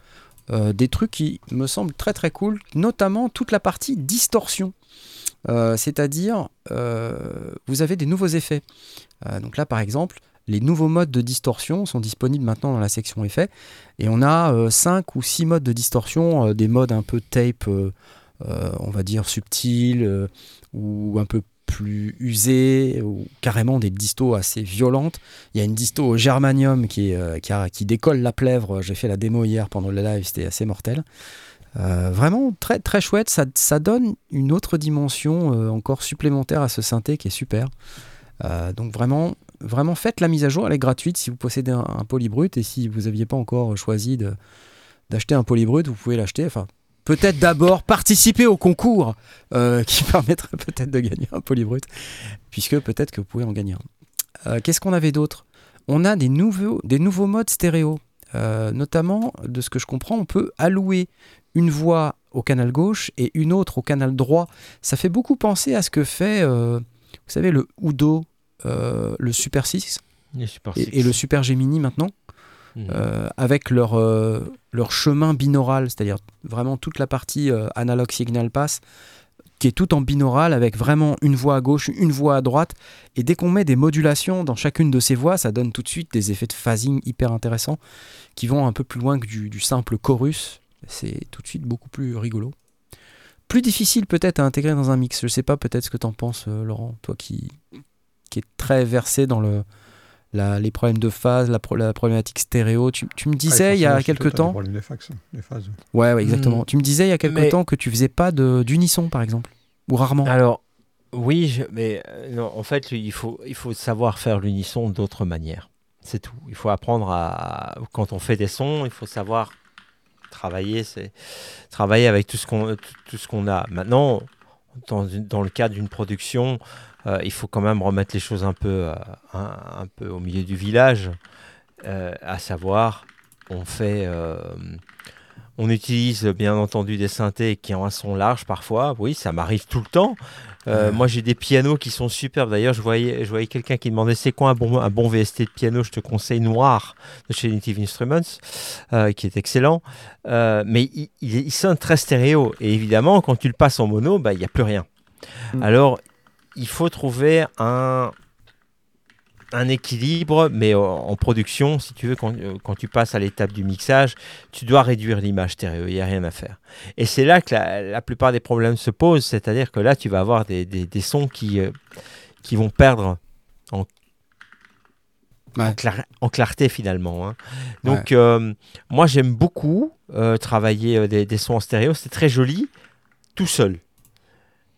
des trucs qui me semblent très très cool, notamment toute la partie distorsion. C'est-à-dire, vous avez des nouveaux effets. Donc là, par exemple, les nouveaux modes de distorsion sont disponibles maintenant dans la section effets. Et on a 5 ou 6 modes de distorsion, euh, des modes un peu tape, euh, euh, on va dire subtils, euh, ou un peu plus usés, ou carrément des distos assez violentes. Il y a une disto au germanium qui, euh, qui, décolle la plèvre. J'ai fait la démo hier pendant le live, c'était assez mortel. Euh, vraiment très très chouette, ça, donne une autre dimension euh, encore supplémentaire à ce synthé qui est super. Euh, donc vraiment, vraiment faites la mise à jour, elle est gratuite si vous possédez un, un polybrut et si vous n'aviez pas encore choisi d'acheter un polybrut, vous pouvez l'acheter. Enfin, peut-être d'abord participer au concours euh, qui permettrait peut-être de gagner un polybrut, puisque peut-être que vous pouvez en gagner un. Euh, Qu'est-ce qu'on avait d'autre? On a des nouveaux, des nouveaux modes stéréo. Euh, notamment, de ce que je comprends, on peut allouer une voix au canal gauche et une autre au canal droit. Ça fait beaucoup penser à ce que fait, vous savez, le Udo, euh, le Super 6 Les Super et, le Super Gemini maintenant, Mhm. euh, avec leur, euh, leur chemin binaural, c'est-à-dire vraiment toute la partie euh, analog signal pass, qui est tout en binaural avec vraiment une voix à gauche, une voix à droite. Et dès qu'on met des modulations dans chacune de ces voix, ça donne tout de suite des effets de phasing hyper intéressants qui vont un peu plus loin que du, du simple chorus. C'est tout de suite beaucoup plus rigolo. Plus difficile peut-être à intégrer dans un mix. Je sais pas peut-être ce que t'en penses, Laurent, toi qui, qui est très versé dans le, la- les problèmes de phase, la, pro- la problématique stéréo. Tu, tu me disais Ah, il y a quelques temps. des problèmes des fax, des phases. Ouais, ouais, exactement. Tu me disais il y a quelques Mais- temps que tu faisais pas de- d'unisson, par exemple. Ou rarement. Alors, oui, je- mais euh, non, en fait, il faut, il faut savoir faire l'unisson d'autres manières. C'est tout. Il faut apprendre à. Quand on fait des sons, il faut savoir travailler, c'est travailler avec tout ce qu'on tout, tout ce qu'on a. Maintenant, dans, dans le cadre d'une production, euh, il faut quand même remettre les choses un peu, euh, un, un peu au milieu du village, euh, à savoir, on fait, On utilise bien entendu des synthés qui ont un son large parfois. Oui, ça m'arrive tout le temps. Euh. Moi, j'ai des pianos qui sont superbes. D'ailleurs, je voyais, je voyais quelqu'un qui demandait c'est quoi un bon, un bon VST de piano? Je te conseille Noir de chez Native Instruments, euh, qui est excellent. Euh, mais il, il, il sonne très stéréo. Et évidemment, quand tu le passes en mono, bah, il n'y a plus rien. Mm. Alors, il faut trouver un, un équilibre, mais en, production, si tu veux, quand, euh, quand tu passes à l'étape du mixage, tu dois réduire l'image stéréo, il n'y a rien à faire. Et c'est là que la, la plupart des problèmes se posent, c'est-à-dire que là, tu vas avoir des, des- des sons qui, euh, qui vont perdre en, en, Ouais. clar- en clarté finalement. hein. Donc, euh, moi, j'aime beaucoup euh, travailler des, des sons en stéréo, c'est très joli, tout seul.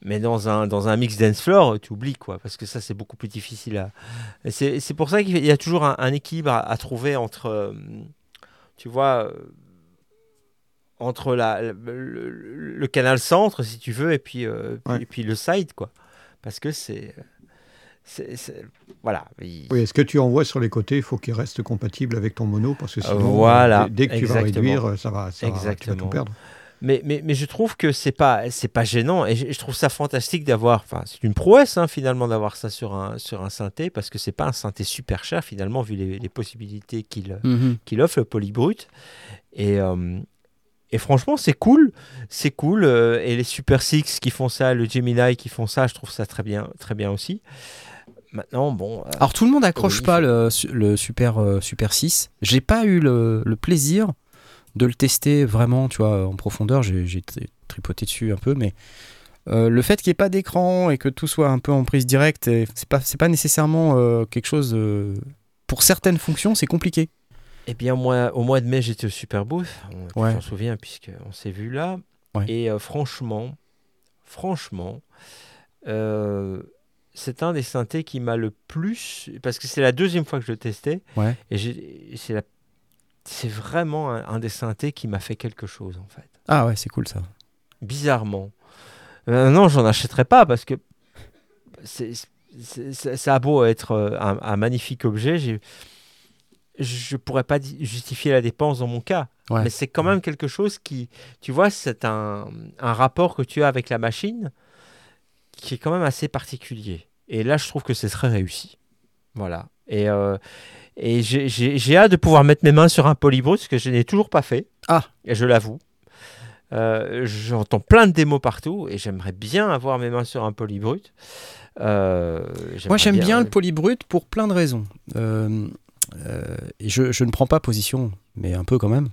Mais dans un, dans un mix dance floor, tu oublies quoi, parce que ça c'est beaucoup plus difficile à. C'est pour ça qu'il y a toujours un, un équilibre à, à trouver entre, euh, tu vois, euh, entre la, le, le- le canal centre si tu veux et puis, euh, puis- et puis le side quoi, parce que c'est, voilà. il- Oui, est-ce que tu envoies sur les côtés, il faut qu'il reste compatible avec ton mono, parce que sinon, voilà, dès, dès que tu vas réduire, ça va, ça va- tu vas Exactement. tout perdre. Mais, mais, mais je trouve que c'est pas c'est pas gênant et je, je trouve ça fantastique d'avoir enfin c'est une prouesse hein, finalement d'avoir ça sur un sur un synthé parce que c'est pas un synthé super cher finalement vu les, les possibilités qu'il Mhm. qu'il offre le polybrut et euh, et franchement c'est cool c'est cool euh, et les Super Six qui font ça le Gemini qui font ça je trouve ça très bien très bien aussi maintenant bon euh, Alors tout le monde accroche Oui. pas le, le Super, euh, Super 6. J'ai pas eu le, le plaisir de le tester vraiment, tu vois, en profondeur. J'ai j'ai tri- tripoté dessus un peu, mais euh, le fait qu'il n'y ait pas d'écran et que tout soit un peu en prise directe, c'est pas, pas nécessairement euh, quelque chose. euh, pour certaines fonctions, c'est compliqué. Eh bien, moi, au mois de mai, j'étais au Super Booth. On, Ouais. t'en souviens, puisqu'on s'est vu là. Ouais. Et franchement, franchement, c'est un des synthés qui m'a le plus. Parce que c'est la deuxième fois que je le testais. Ouais. Et c'est la- c'est vraiment un, un des synthés qui m'a fait quelque chose, en fait. Ah ouais, c'est cool ça. Bizarrement. Euh, non, j'en achèterai pas parce que c'est, ça a beau être euh, un, un magnifique objet, je pourrais pas justifier la dépense dans mon cas. Ouais. Mais c'est quand même quelque chose qui, tu vois, c'est un, un rapport que tu as avec la machine qui est quand même assez particulier. Et là, je trouve que c'est très réussi. Voilà. Et, euh, et j'ai- hâte de pouvoir mettre mes mains sur un polybrut, ce que je n'ai toujours pas fait. Ah. Et je l'avoue. Euh, J'entends plein de démos partout et j'aimerais bien avoir mes mains sur un polybrut. Euh, Moi, j'aime bien le polybrut pour plein de raisons. Euh, et je, je ne prends pas position, mais un peu quand même.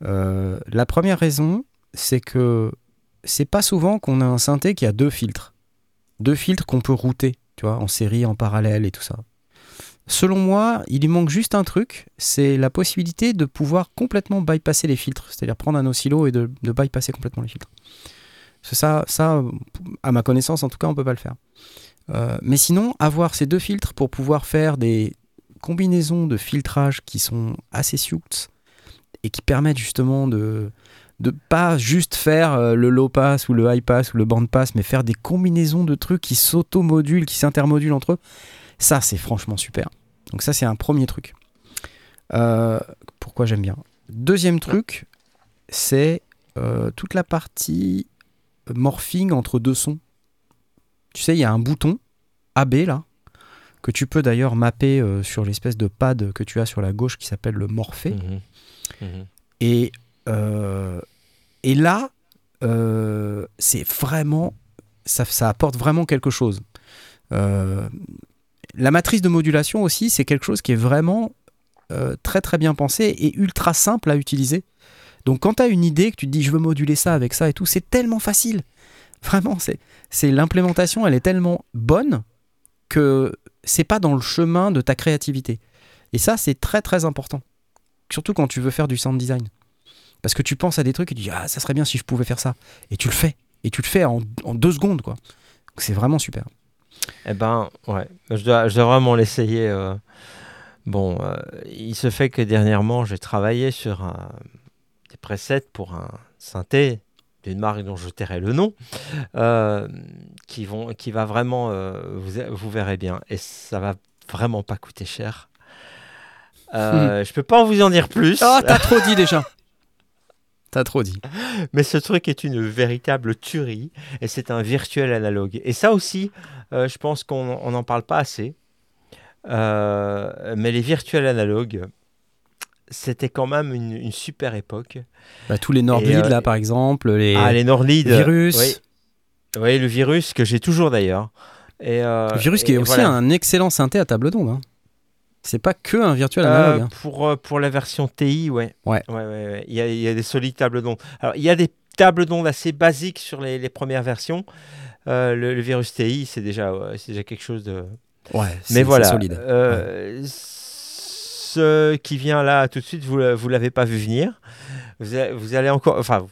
La première raison, c'est que c'est pas souvent qu'on a un synthé qui a deux filtres. Deux filtres qu'on peut router, tu vois, en série, en parallèle et tout ça. Selon moi, il lui manque juste un truc, c'est la possibilité de pouvoir complètement bypasser les filtres, c'est-à-dire prendre un oscillo et de, bypasser complètement les filtres. Ça, ça, à ma connaissance, en tout cas, on peut pas le faire. Euh, mais sinon, avoir ces deux filtres pour pouvoir faire des combinaisons de filtrage qui sont assez sioux et qui permettent justement de de pas juste faire euh, le low pass ou le high pass ou le band pass, mais faire des combinaisons de trucs qui s'automodulent, qui s'intermodulent entre eux. Ça, c'est franchement super. Donc ça, c'est un premier truc. Euh, pourquoi j'aime bien? Deuxième truc, c'est euh, toute la partie morphing entre deux sons. Tu sais, il y a un bouton AB là, que tu peux d'ailleurs mapper euh, sur l'espèce de pad que tu as sur la gauche qui s'appelle le morphé. Mhm. Mhm. Et, et là, c'est vraiment. Ça, ça apporte vraiment quelque chose. Euh, la matrice de modulation aussi, c'est quelque chose qui est vraiment euh, très très bien pensé et ultra simple à utiliser. Donc quand tu as une idée, que tu te dis je veux moduler ça avec ça et tout, c'est tellement facile. Vraiment, c'est, l'implémentation, elle est tellement bonne que c'est pas dans le chemin de ta créativité. Et ça, c'est très très important. Surtout quand tu veux faire du sound design. Parce que tu penses à des trucs et tu dis ah ça serait bien si je pouvais faire ça. Et tu le fais. Et tu le fais en, deux secondes quoi. C'est vraiment super. Eh ben, ouais, je dois, je dois vraiment l'essayer. euh. Bon, euh, il se fait que dernièrement, j'ai travaillé sur un- des presets pour un synthé d'une marque dont je tairai le nom, euh, qui, vont, qui va vraiment, vous, vous verrez bien, et ça va vraiment pas coûter cher. Je peux pas vous en dire plus. Ah t'as trop dit déjà. T'as trop dit. Mais ce truc est une véritable tuerie et c'est un virtuel analogue. Et ça aussi, euh, je pense qu'on n'en parle pas assez. Euh, mais les virtuels analogues, c'était quand même une, une super époque. Bah, tous les Nordlead, euh, là, par exemple, les, Ah, les Nordlead. virus. Oui. Oui, le virus que j'ai toujours d'ailleurs. Et, euh, Le virus qui et est aussi voilà. un excellent synthé à table d'onde. hein. C'est pas que un virtuel Euh, analogue. hein. pour, euh, pour la version TI, ouais. Ouais. ouais, ouais, ouais. Il, y a, il y a des solides tables d'ondes. Alors, il y a des tables d'ondes assez basiques sur les, les premières versions. Euh, le, le virus TI, c'est déjà, c'est déjà quelque chose de. Ouais, Mais voilà. solide. euh, Ce qui vient là tout de suite, vous ne l'avez pas vu venir. Vous, vous allez encore. Enfin,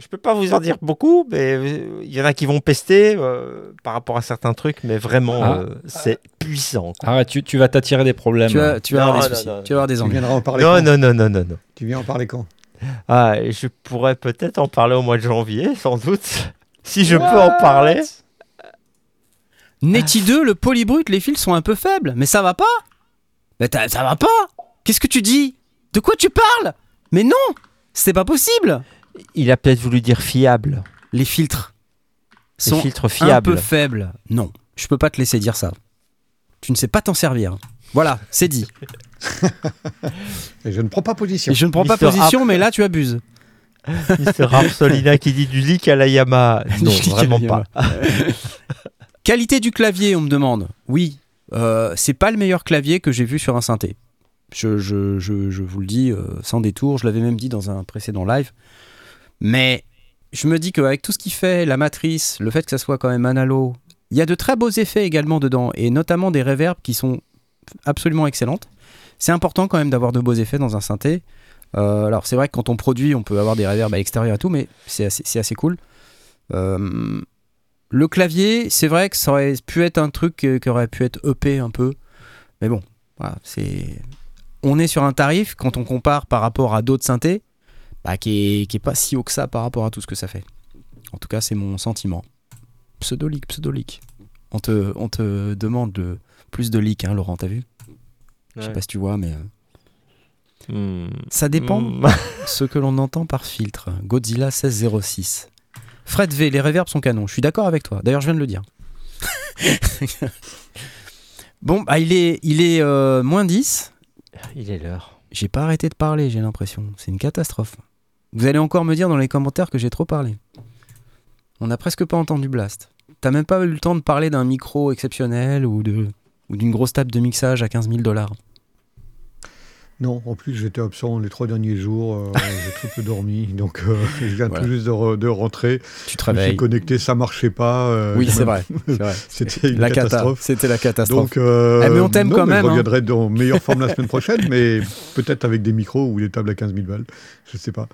je peux pas vous en dire beaucoup, mais euh, il y en a qui vont pester euh, par rapport à certains trucs, mais vraiment, Ah. euh, c'est puissant. quoi. Arrête, tu, tu vas t'attirer des problèmes. Tu vas, tu vas avoir des non, soucis. non, tu vas avoir des Tu ennuis. viendras en parler Non, quand non, non, non, non, non. Tu viens en parler quand? Ah, je pourrais peut-être en parler au mois de janvier, sans doute. Si je peux en parler. Netty 2, le polybrut, les fils sont un peu faibles. Mais ça va pas? Mais ça va pas? Qu'est-ce que tu dis? De quoi tu parles? Mais non C'est pas possible Il a peut-être voulu dire fiable. Les filtres Les sont filtres un fiables. peu faibles. Non, je peux pas te laisser dire ça. Tu ne sais pas t'en servir. Voilà, c'est dit. Et je ne prends pas position. Et je ne prends pas Mister position, mais là tu abuses. Mr. Rapsolina qui dit du leak à la Yamaha. Non, vraiment pas. Qualité du clavier, on me demande. Oui, euh, c'est pas le meilleur clavier que j'ai vu sur un synthé. Je, je- je- je vous le dis euh, sans détour, je l'avais même dit dans un précédent live. Mais je me dis qu'avec tout ce qu'il fait, la matrice, le fait que ça soit quand même analo, il y a de très beaux effets également dedans, et notamment des reverbs qui sont absolument excellentes. C'est important quand même d'avoir de beaux effets dans un synthé. Euh, alors c'est vrai que quand on produit, on peut avoir des reverbs à l'extérieur et tout, mais c'est assez, cool. Euh, le clavier, c'est vrai que ça aurait pu être un truc qui aurait pu être EP un peu. Mais bon, c'est. On est sur un tarif, quand on compare par rapport à d'autres synthés, bah, qui, est, qui est pas si haut que ça par rapport à tout ce que ça fait. En tout cas, c'est mon sentiment. Pseudo-leak, pseudo-leak. On te, on te demande de, plus de leak, hein, Laurent, t'as vu? Je sais Ouais. pas si tu vois, mais. euh, Hmm. Ça dépend Hmm. ce que l'on entend par filtre. Godzilla 1606. Fred V, les reverbs sont canons. Je suis d'accord avec toi. D'ailleurs, je viens de le dire. bon, bah, il est, il est euh, moins 10. Il est l'heure. J'ai pas arrêté de parler, j'ai l'impression. C'est une catastrophe. Vous allez encore me dire dans les commentaires que j'ai trop parlé. On n'a presque pas entendu Blast. T'as même pas eu le temps de parler d'un micro exceptionnel ou de ou d'une grosse table de mixage à 15 000 dollars. Non, en plus, j'étais absent les trois derniers jours. euh, j'ai très peu dormi. Donc, euh, je viens Voilà. tout juste de, re- de rentrer. Tu suis réveilles. connecté, ça marchait pas. euh, Oui, j'ai c'est vrai. C'était une La cata. catastrophe. C'était la catastrophe. Donc, euh, Eh, mais on t'aime quand même, Je hein. reviendrai dans meilleure forme la semaine prochaine, mais peut-être avec des micros ou des tables à 15 000 balles. Je sais pas.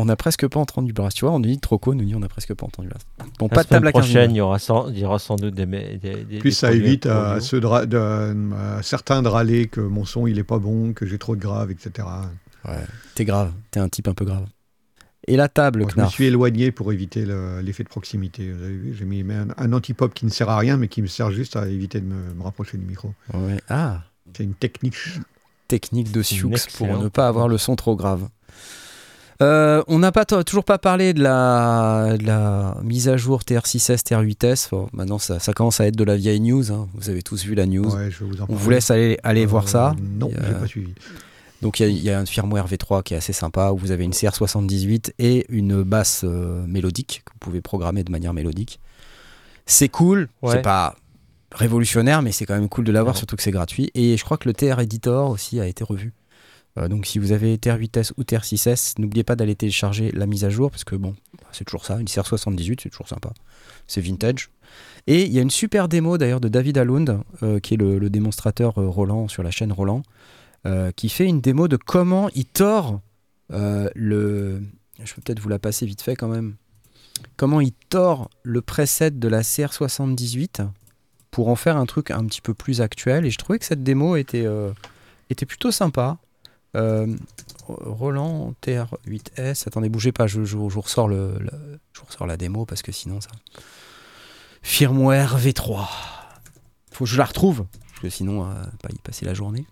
On n'a presque pas entendu Blast. Tu vois, on nous dit Troco, nous dit on n'a presque pas entendu Blast. Bon, La pas de table à 15 000. prochaine, il y, aura sans, il y aura sans doute des. des, des Puis des ça évite à, ceux de certains de râler que mon son il est pas bon, que j'ai trop de graves, etc. T'es grave, t'es un type un peu grave. Et la table, Moi, je me suis éloigné pour éviter le- l'effet de proximité. Vous avez vu, j'ai mis un, un anti-pop qui ne sert à rien, mais qui me sert juste à éviter de me, me rapprocher du micro. Ouais. Ah, C'est une technique. technique de Sioux pour ne pas avoir le son trop grave. Euh, on n'a pas toujours pas parlé de la, de la mise à jour TR6S, TR8S. Bon, maintenant, ça, ça commence à être de la vieille news. hein. Vous avez tous vu la news. Ouais, je vais vous en On vous laisse aller, aller Euh, voir ça. Non, y a- j'ai pas suivi. Donc il y a- il y, a un firmware V3 qui est assez sympa où vous avez une CR78 et une basse euh, mélodique que vous pouvez programmer de manière mélodique. C'est cool, Ouais. c'est pas révolutionnaire, mais c'est quand même cool de l'avoir, Non. surtout que c'est gratuit. Et je crois que le TR Editor aussi a été revu. Euh, donc si vous avez TR8S ou TR6S, n'oubliez pas d'aller télécharger la mise à jour parce que bon, c'est toujours ça, une CR78, c'est toujours sympa. C'est vintage. Et il y a une super démo d'ailleurs de David Alund, euh, qui est le, démonstrateur euh, Roland sur la chaîne Roland, qui fait une démo de comment il tord le. Je peux peut-être vous la passer vite fait quand même. Comment il tord le preset de la CR78 pour en faire un truc un petit peu plus actuel. Et je trouvais que cette démo était plutôt sympa. Euh, Roland TR8S. Attendez, bougez pas, je, je, je vous ressors le, je ressors la démo parce que sinon ça. Firmware V3. Faut que je la retrouve parce que sinon, euh, pas y passer la journée.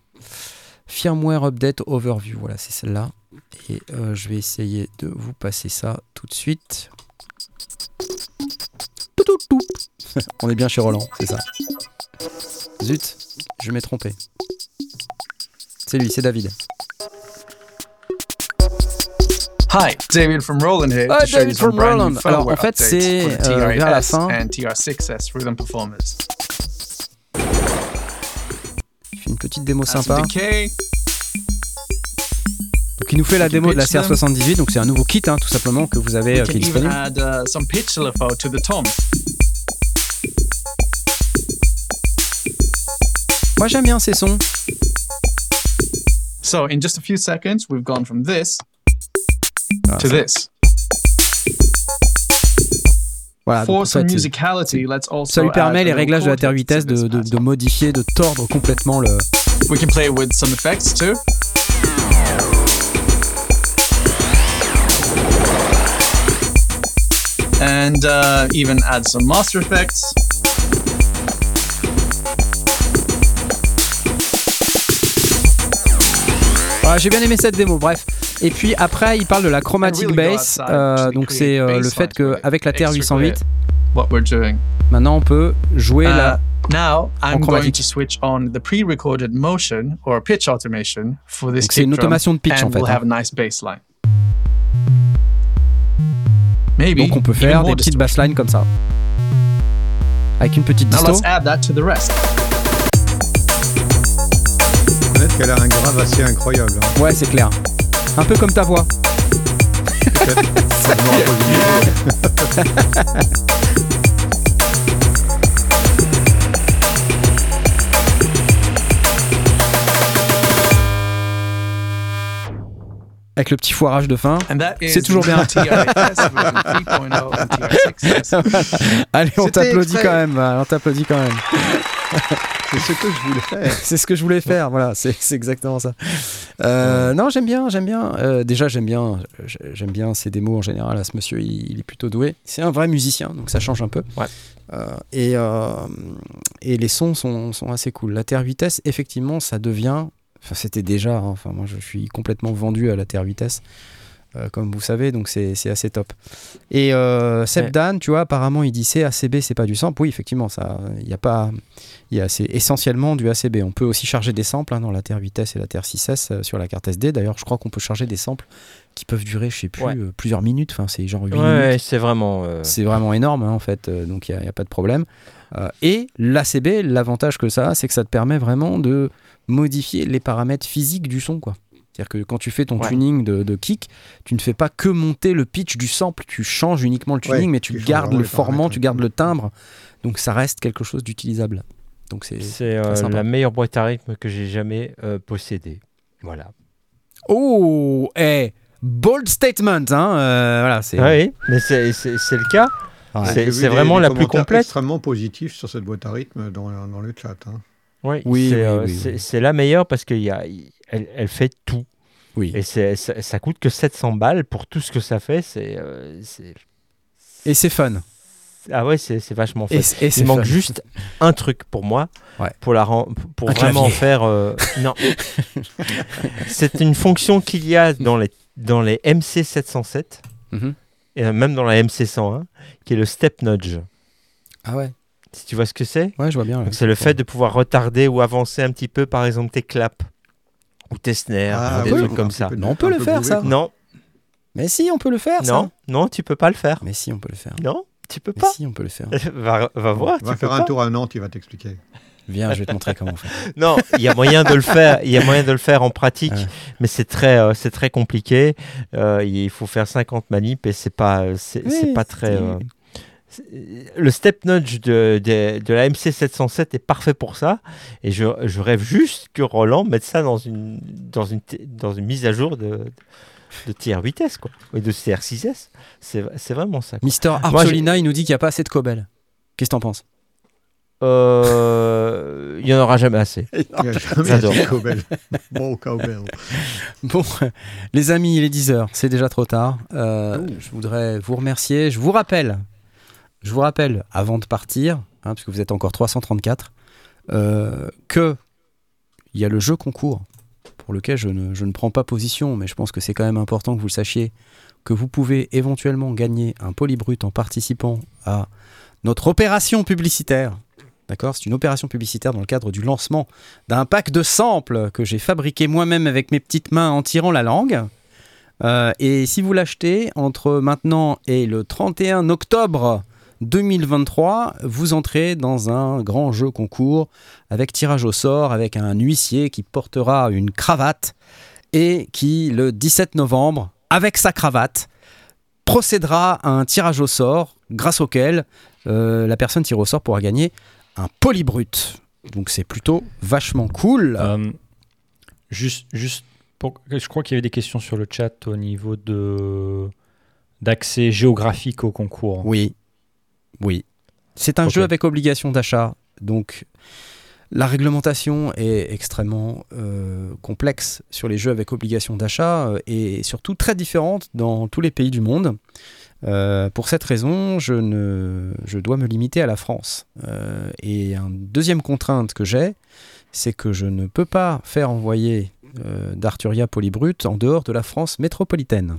Firmware Update Overview. Voilà, c'est celle-là. Et euh, je vais essayer de vous passer ça tout de suite. On est bien chez Roland, c'est ça. Zut, je m'ai trompé. C'est lui, c'est David. Hi, David from Roland here. Hi, to show David you some from brand Roland. Alors, en fait, c'est, euh, vers la TR8S fin. and TR6S Rhythm Performers. Je fais une petite démo sympa. Donc, il nous fait la démo de la pitch them. CR78. Donc, c'est un nouveau kit, hein, tout simplement, que vous avez, euh, qui est disponible. add uh, some pitch LFO to the tom. Moi, j'aime bien ces sons. So in just a few seconds, we've gone from this Ah, to ça- this. Voilà, donc, also ça lui permet les réglages de la terre vitesse de, modifier, de tordre complètement le. We can play with some effects too. And uh, even add some master effects. Voilà, J'ai bien aimé cette démo, bref. Et puis après, il parle de la chromatic really go bass. euh, donc c'est euh, le fait lines que for it. avec la Extra TR-808, What we're doing. maintenant on peut jouer Uh, la. now I'm going chromatique. to switch on the pre-recorded motion or pitch automation for this c'est une kick drum, automation de pitch en fait. we'll hein. have a nice bass line. Maybe Donc on peut faire des petites basslines comme ça. Avec une petite Now disto. let's add that to the rest. Peut-être qu'elle a un grave assez incroyable. hein. Ouais, c'est clair. Un peu comme ta voix. Avec le petit foirage de fin. C'est toujours bien. the TR-8S version 3.0 and TR-6S. Allez, on C'était t'applaudit quand même. On t'applaudit quand même. C'est ce que je voulais faire. c'est ce que je voulais faire, voilà, c'est exactement ça. Euh, non, j'aime bien, j'aime bien. Euh, déjà, j'aime bien, j'aime bien ses démos en général. À ce monsieur, il, il est plutôt doué. C'est un vrai musicien, donc ça change un peu. Ouais. Euh, et, euh, et les sons sont, sont assez cool. La Terre vitesse, effectivement, ça devient. Enfin, c'était déjà. hein, enfin, moi, je suis complètement vendu à la Terre vitesse. Euh, comme vous savez, donc c'est assez top. Et euh, Seb Ouais. Dan, tu vois, apparemment, il dit c'est ACB, c'est pas du sample. Oui, effectivement, ça, il y a pas, il y a, c'est essentiellement du ACB. On peut aussi charger des samples hein, dans la Terre vitesse et la Terre 6S euh, sur la carte SD. D'ailleurs, je crois qu'on peut charger des samples qui peuvent durer, je sais plus, Ouais. euh, plusieurs minutes. Enfin, c'est genre 8 Ouais, minutes. c'est vraiment. C'est vraiment énorme hein, en fait, donc il n'y a, pas de problème. Et l'ACB, l'avantage que ça a, c'est que ça te permet vraiment de modifier les paramètres physiques du son. quoi. C'est-à-dire que quand tu fais ton Ouais. tuning de, de kick, tu ne fais pas que monter le pitch du sample, tu changes uniquement le tuning, Ouais, mais tu gardes le paramètres, tu gardes le timbre, donc ça reste quelque chose d'utilisable. Donc c'est... Euh, la meilleure boîte à rythme que j'ai jamais euh, possédée. Voilà. Oh, eh, bold statement, hein, euh, voilà, c'est... Oui, mais c'est le cas. Ouais. C'est- vraiment des la plus complète. extrêmement positif sur cette boîte à rythme dans, dans le chat. hein. Oui, Oui, c'est oui, euh, oui, la meilleure parce qu'elle elle, elle fait tout. Oui. Et ça, ça coûte que 700 balles pour tout ce que ça fait. C'est euh, Et c'est fun. ah ouais, c'est vachement Et, fait. et c'est Il manque fun. juste un truc pour moi, Ouais. pour la pour Un vraiment clavier. faire. euh, non, c'est une fonction qu'il y a dans les dans les MC 707 Mhm. et même dans la MC 101, qui est le step nudge. Ah ouais, Si tu vois ce que c'est? ouais, je vois bien. C'est le fait de pouvoir retarder ou avancer un petit peu, par exemple, tes claps ou tes snares, Ah ou des oui, trucs comme ça. peu Mais on peut le peu faire, ça. quoi. Non, Mais si, on peut le faire, ça. non, non, tu peux pas le faire. Mais si, on peut le faire. Non, tu peux Mais pas. si, on peut le faire. va, va voir. Va tu faire peux un pas. tour à Nantes, il va t'expliquer. Viens, je vais te montrer comment on fait. Non, il y a moyen de le faire. Il y a moyen de le faire en pratique, Ouais. mais c'est très, euh, c'est très compliqué. Euh, il faut faire 50 manips et c'est pas, c'est Oui, c'est pas très. c'est- euh, le step nudge de, de, de la MC 707 est parfait pour ça. Et je, je rêve juste que Roland mette ça dans une, dans une, dans une mise à jour de, de TR8S, quoi. Et de CR6S. C'est c'est vraiment ça. quoi. Mister Moi, Archolina, il nous dit qu'il n'y a pas assez de Cobel. Qu'est-ce que t'en penses? Euh, Il y en aura jamais assez. Il y a jamais J'adore. assez de Cowbell. Bon, Cowbell. Bon, les amis, il est 10h, c'est déjà trop tard. Euh, je voudrais vous remercier. Je vous rappelle, je vous rappelle, avant de partir, hein, puisque vous êtes encore 334, euh, que il y a le jeu concours pour lequel je ne, je ne prends pas position, mais je pense que c'est quand même important que vous le sachiez, que vous pouvez éventuellement gagner un polybrut en participant à notre opération publicitaire. D'accord? C'est une opération publicitaire dans le cadre du lancement d'un pack de samples que j'ai fabriqué moi-même avec mes petites mains en tirant la langue. Euh, et si vous l'achetez entre maintenant et le 31 octobre 2023, vous entrez dans un grand jeu concours avec tirage au sort, avec un huissier qui portera une cravate et qui, le 17 novembre, avec sa cravate, procédera à un tirage au sort grâce auquel euh, la personne tirée au sort pourra gagner un polybrut. Donc c'est plutôt vachement cool. Euh, juste, juste pour- je crois qu'il y avait des questions sur le chat au niveau de d'accès géographique au concours. Oui, oui. C'est un jeu avec obligation d'achat, donc la réglementation est extrêmement euh, complexe sur les jeux avec obligation d'achat euh, et surtout très différente dans tous les pays du monde. Euh, pour cette raison, je, ne, je dois me limiter à la France. Euh, et une deuxième contrainte que j'ai, c'est que je ne peux pas faire envoyer euh, d'Arturia Polybrut en dehors de la France métropolitaine.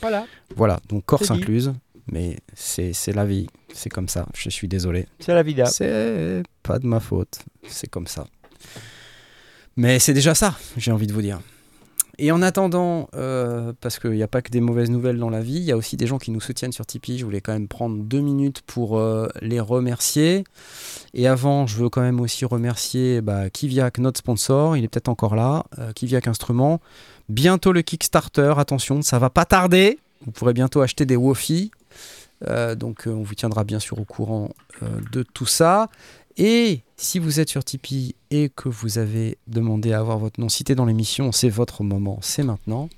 Voilà. Voilà, donc Corse incluse, mais c'est c'est la vie, c'est comme ça, je suis désolé. C'est la vida. C'est pas de ma faute, c'est comme ça. Mais c'est déjà ça, j'ai envie de vous dire. Et en attendant, euh, parce qu'il n'y a pas que des mauvaises nouvelles dans la vie, il y a aussi des gens qui nous soutiennent sur Tipeee. Je voulais quand même prendre deux minutes pour euh, les remercier. Et avant, je veux quand même aussi remercier bah, Kiviak, notre sponsor. Il est peut-être encore là. Euh, Kiviak Instruments. Bientôt le Kickstarter. Attention, ça va pas tarder. Vous pourrez bientôt acheter des Wofi. Euh, donc euh, on vous tiendra bien sûr au courant euh, de tout ça. Et si vous êtes sur Tipeee et que vous avez demandé à avoir votre nom cité dans l'émission, c'est votre moment, c'est maintenant.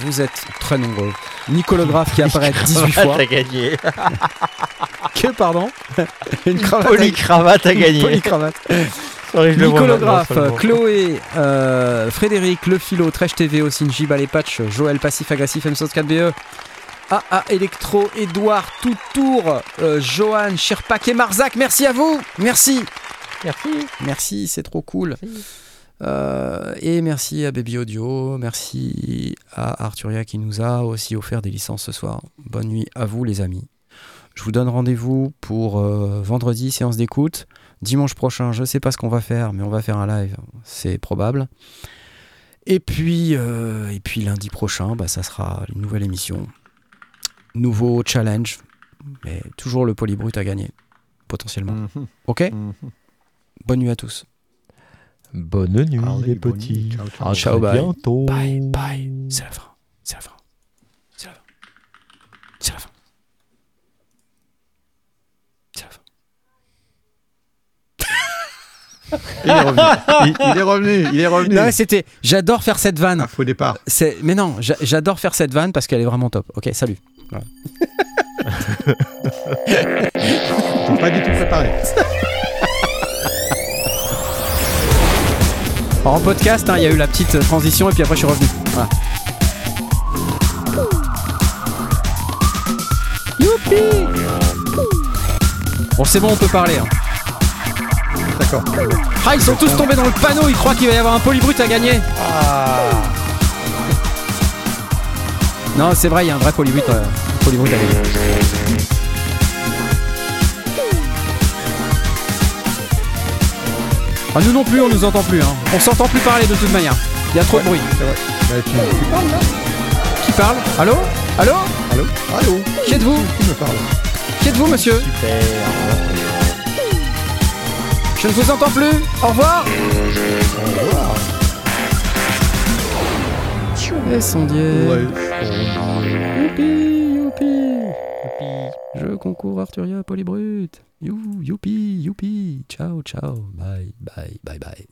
Vous êtes très nombreux. Nicolographe qui apparaît 18 fois. a gagné. que, pardon Une cravate. Polycravate a gagné. Polycravate. Nicolographe, Chloé, Frédéric, Le Philo, Trèche TV, Osinji, Balépatch, Joël Passif Agressif, M64BE, ah Electro, Edouard, Toutour, euh, Johan, Sherpak et Marzac, merci à vous Merci Merci Merci, c'est trop cool euh, et merci à Baby Audio, merci à Arturia qui nous a aussi offert des licences ce soir. Bonne nuit à vous les amis. Je vous donne rendez-vous pour euh, vendredi, séance d'écoute. Dimanche prochain, je ne sais pas ce qu'on va faire, mais on va faire un live, c'est probable. Et puis, euh, et puis lundi prochain, bah, ça sera une nouvelle émission. Nouveau challenge, mais toujours le polybrut à gagner, potentiellement. Mhm, Ok mhm. Bonne nuit à tous. Bonne nuit, Allez, les bonne petits. nuit. Ciao, ciao. À Ciao, bye. bientôt. Bye, bye. C'est la fin. C'est la fin. C'est la fin. C'est la fin. C'est la fin. Il est revenu. il, il est revenu. Il est revenu. Non, c'était. J'adore faire cette vanne. Un faux départ. C'est. Mais non, j'a- j'adore faire cette vanne parce qu'elle est vraiment top. Ok, salut. T'es pas du tout préparé. Alors, en podcast, hein, il y a eu la petite transition et puis après je suis revenu. Voilà. Youpi Bon, c'est bon, on peut parler. hein. D'accord. Ah, ils sont tous tombés dans le panneau, ils croient qu'il va y avoir un polybrut à gagner. Non, c'est vrai, il y a un vrai euh, gagner. Ah, nous non plus, on nous entend plus. Hein. On s'entend plus parler de toute manière. Il y a trop de bruit. Bah, tu, tu parles là Qui parle? Allô? Allô? Allô? Allô? Qui êtes-vous? Qui me parle? Qui êtes-vous, monsieur? Je ne vous entends plus. Au revoir. Au revoir. Et son dieu. Ouais. Youpi, youpi. Je concours Arturia Polybrut. You, youpi, youpi. Ciao, ciao. Bye, bye, bye, bye.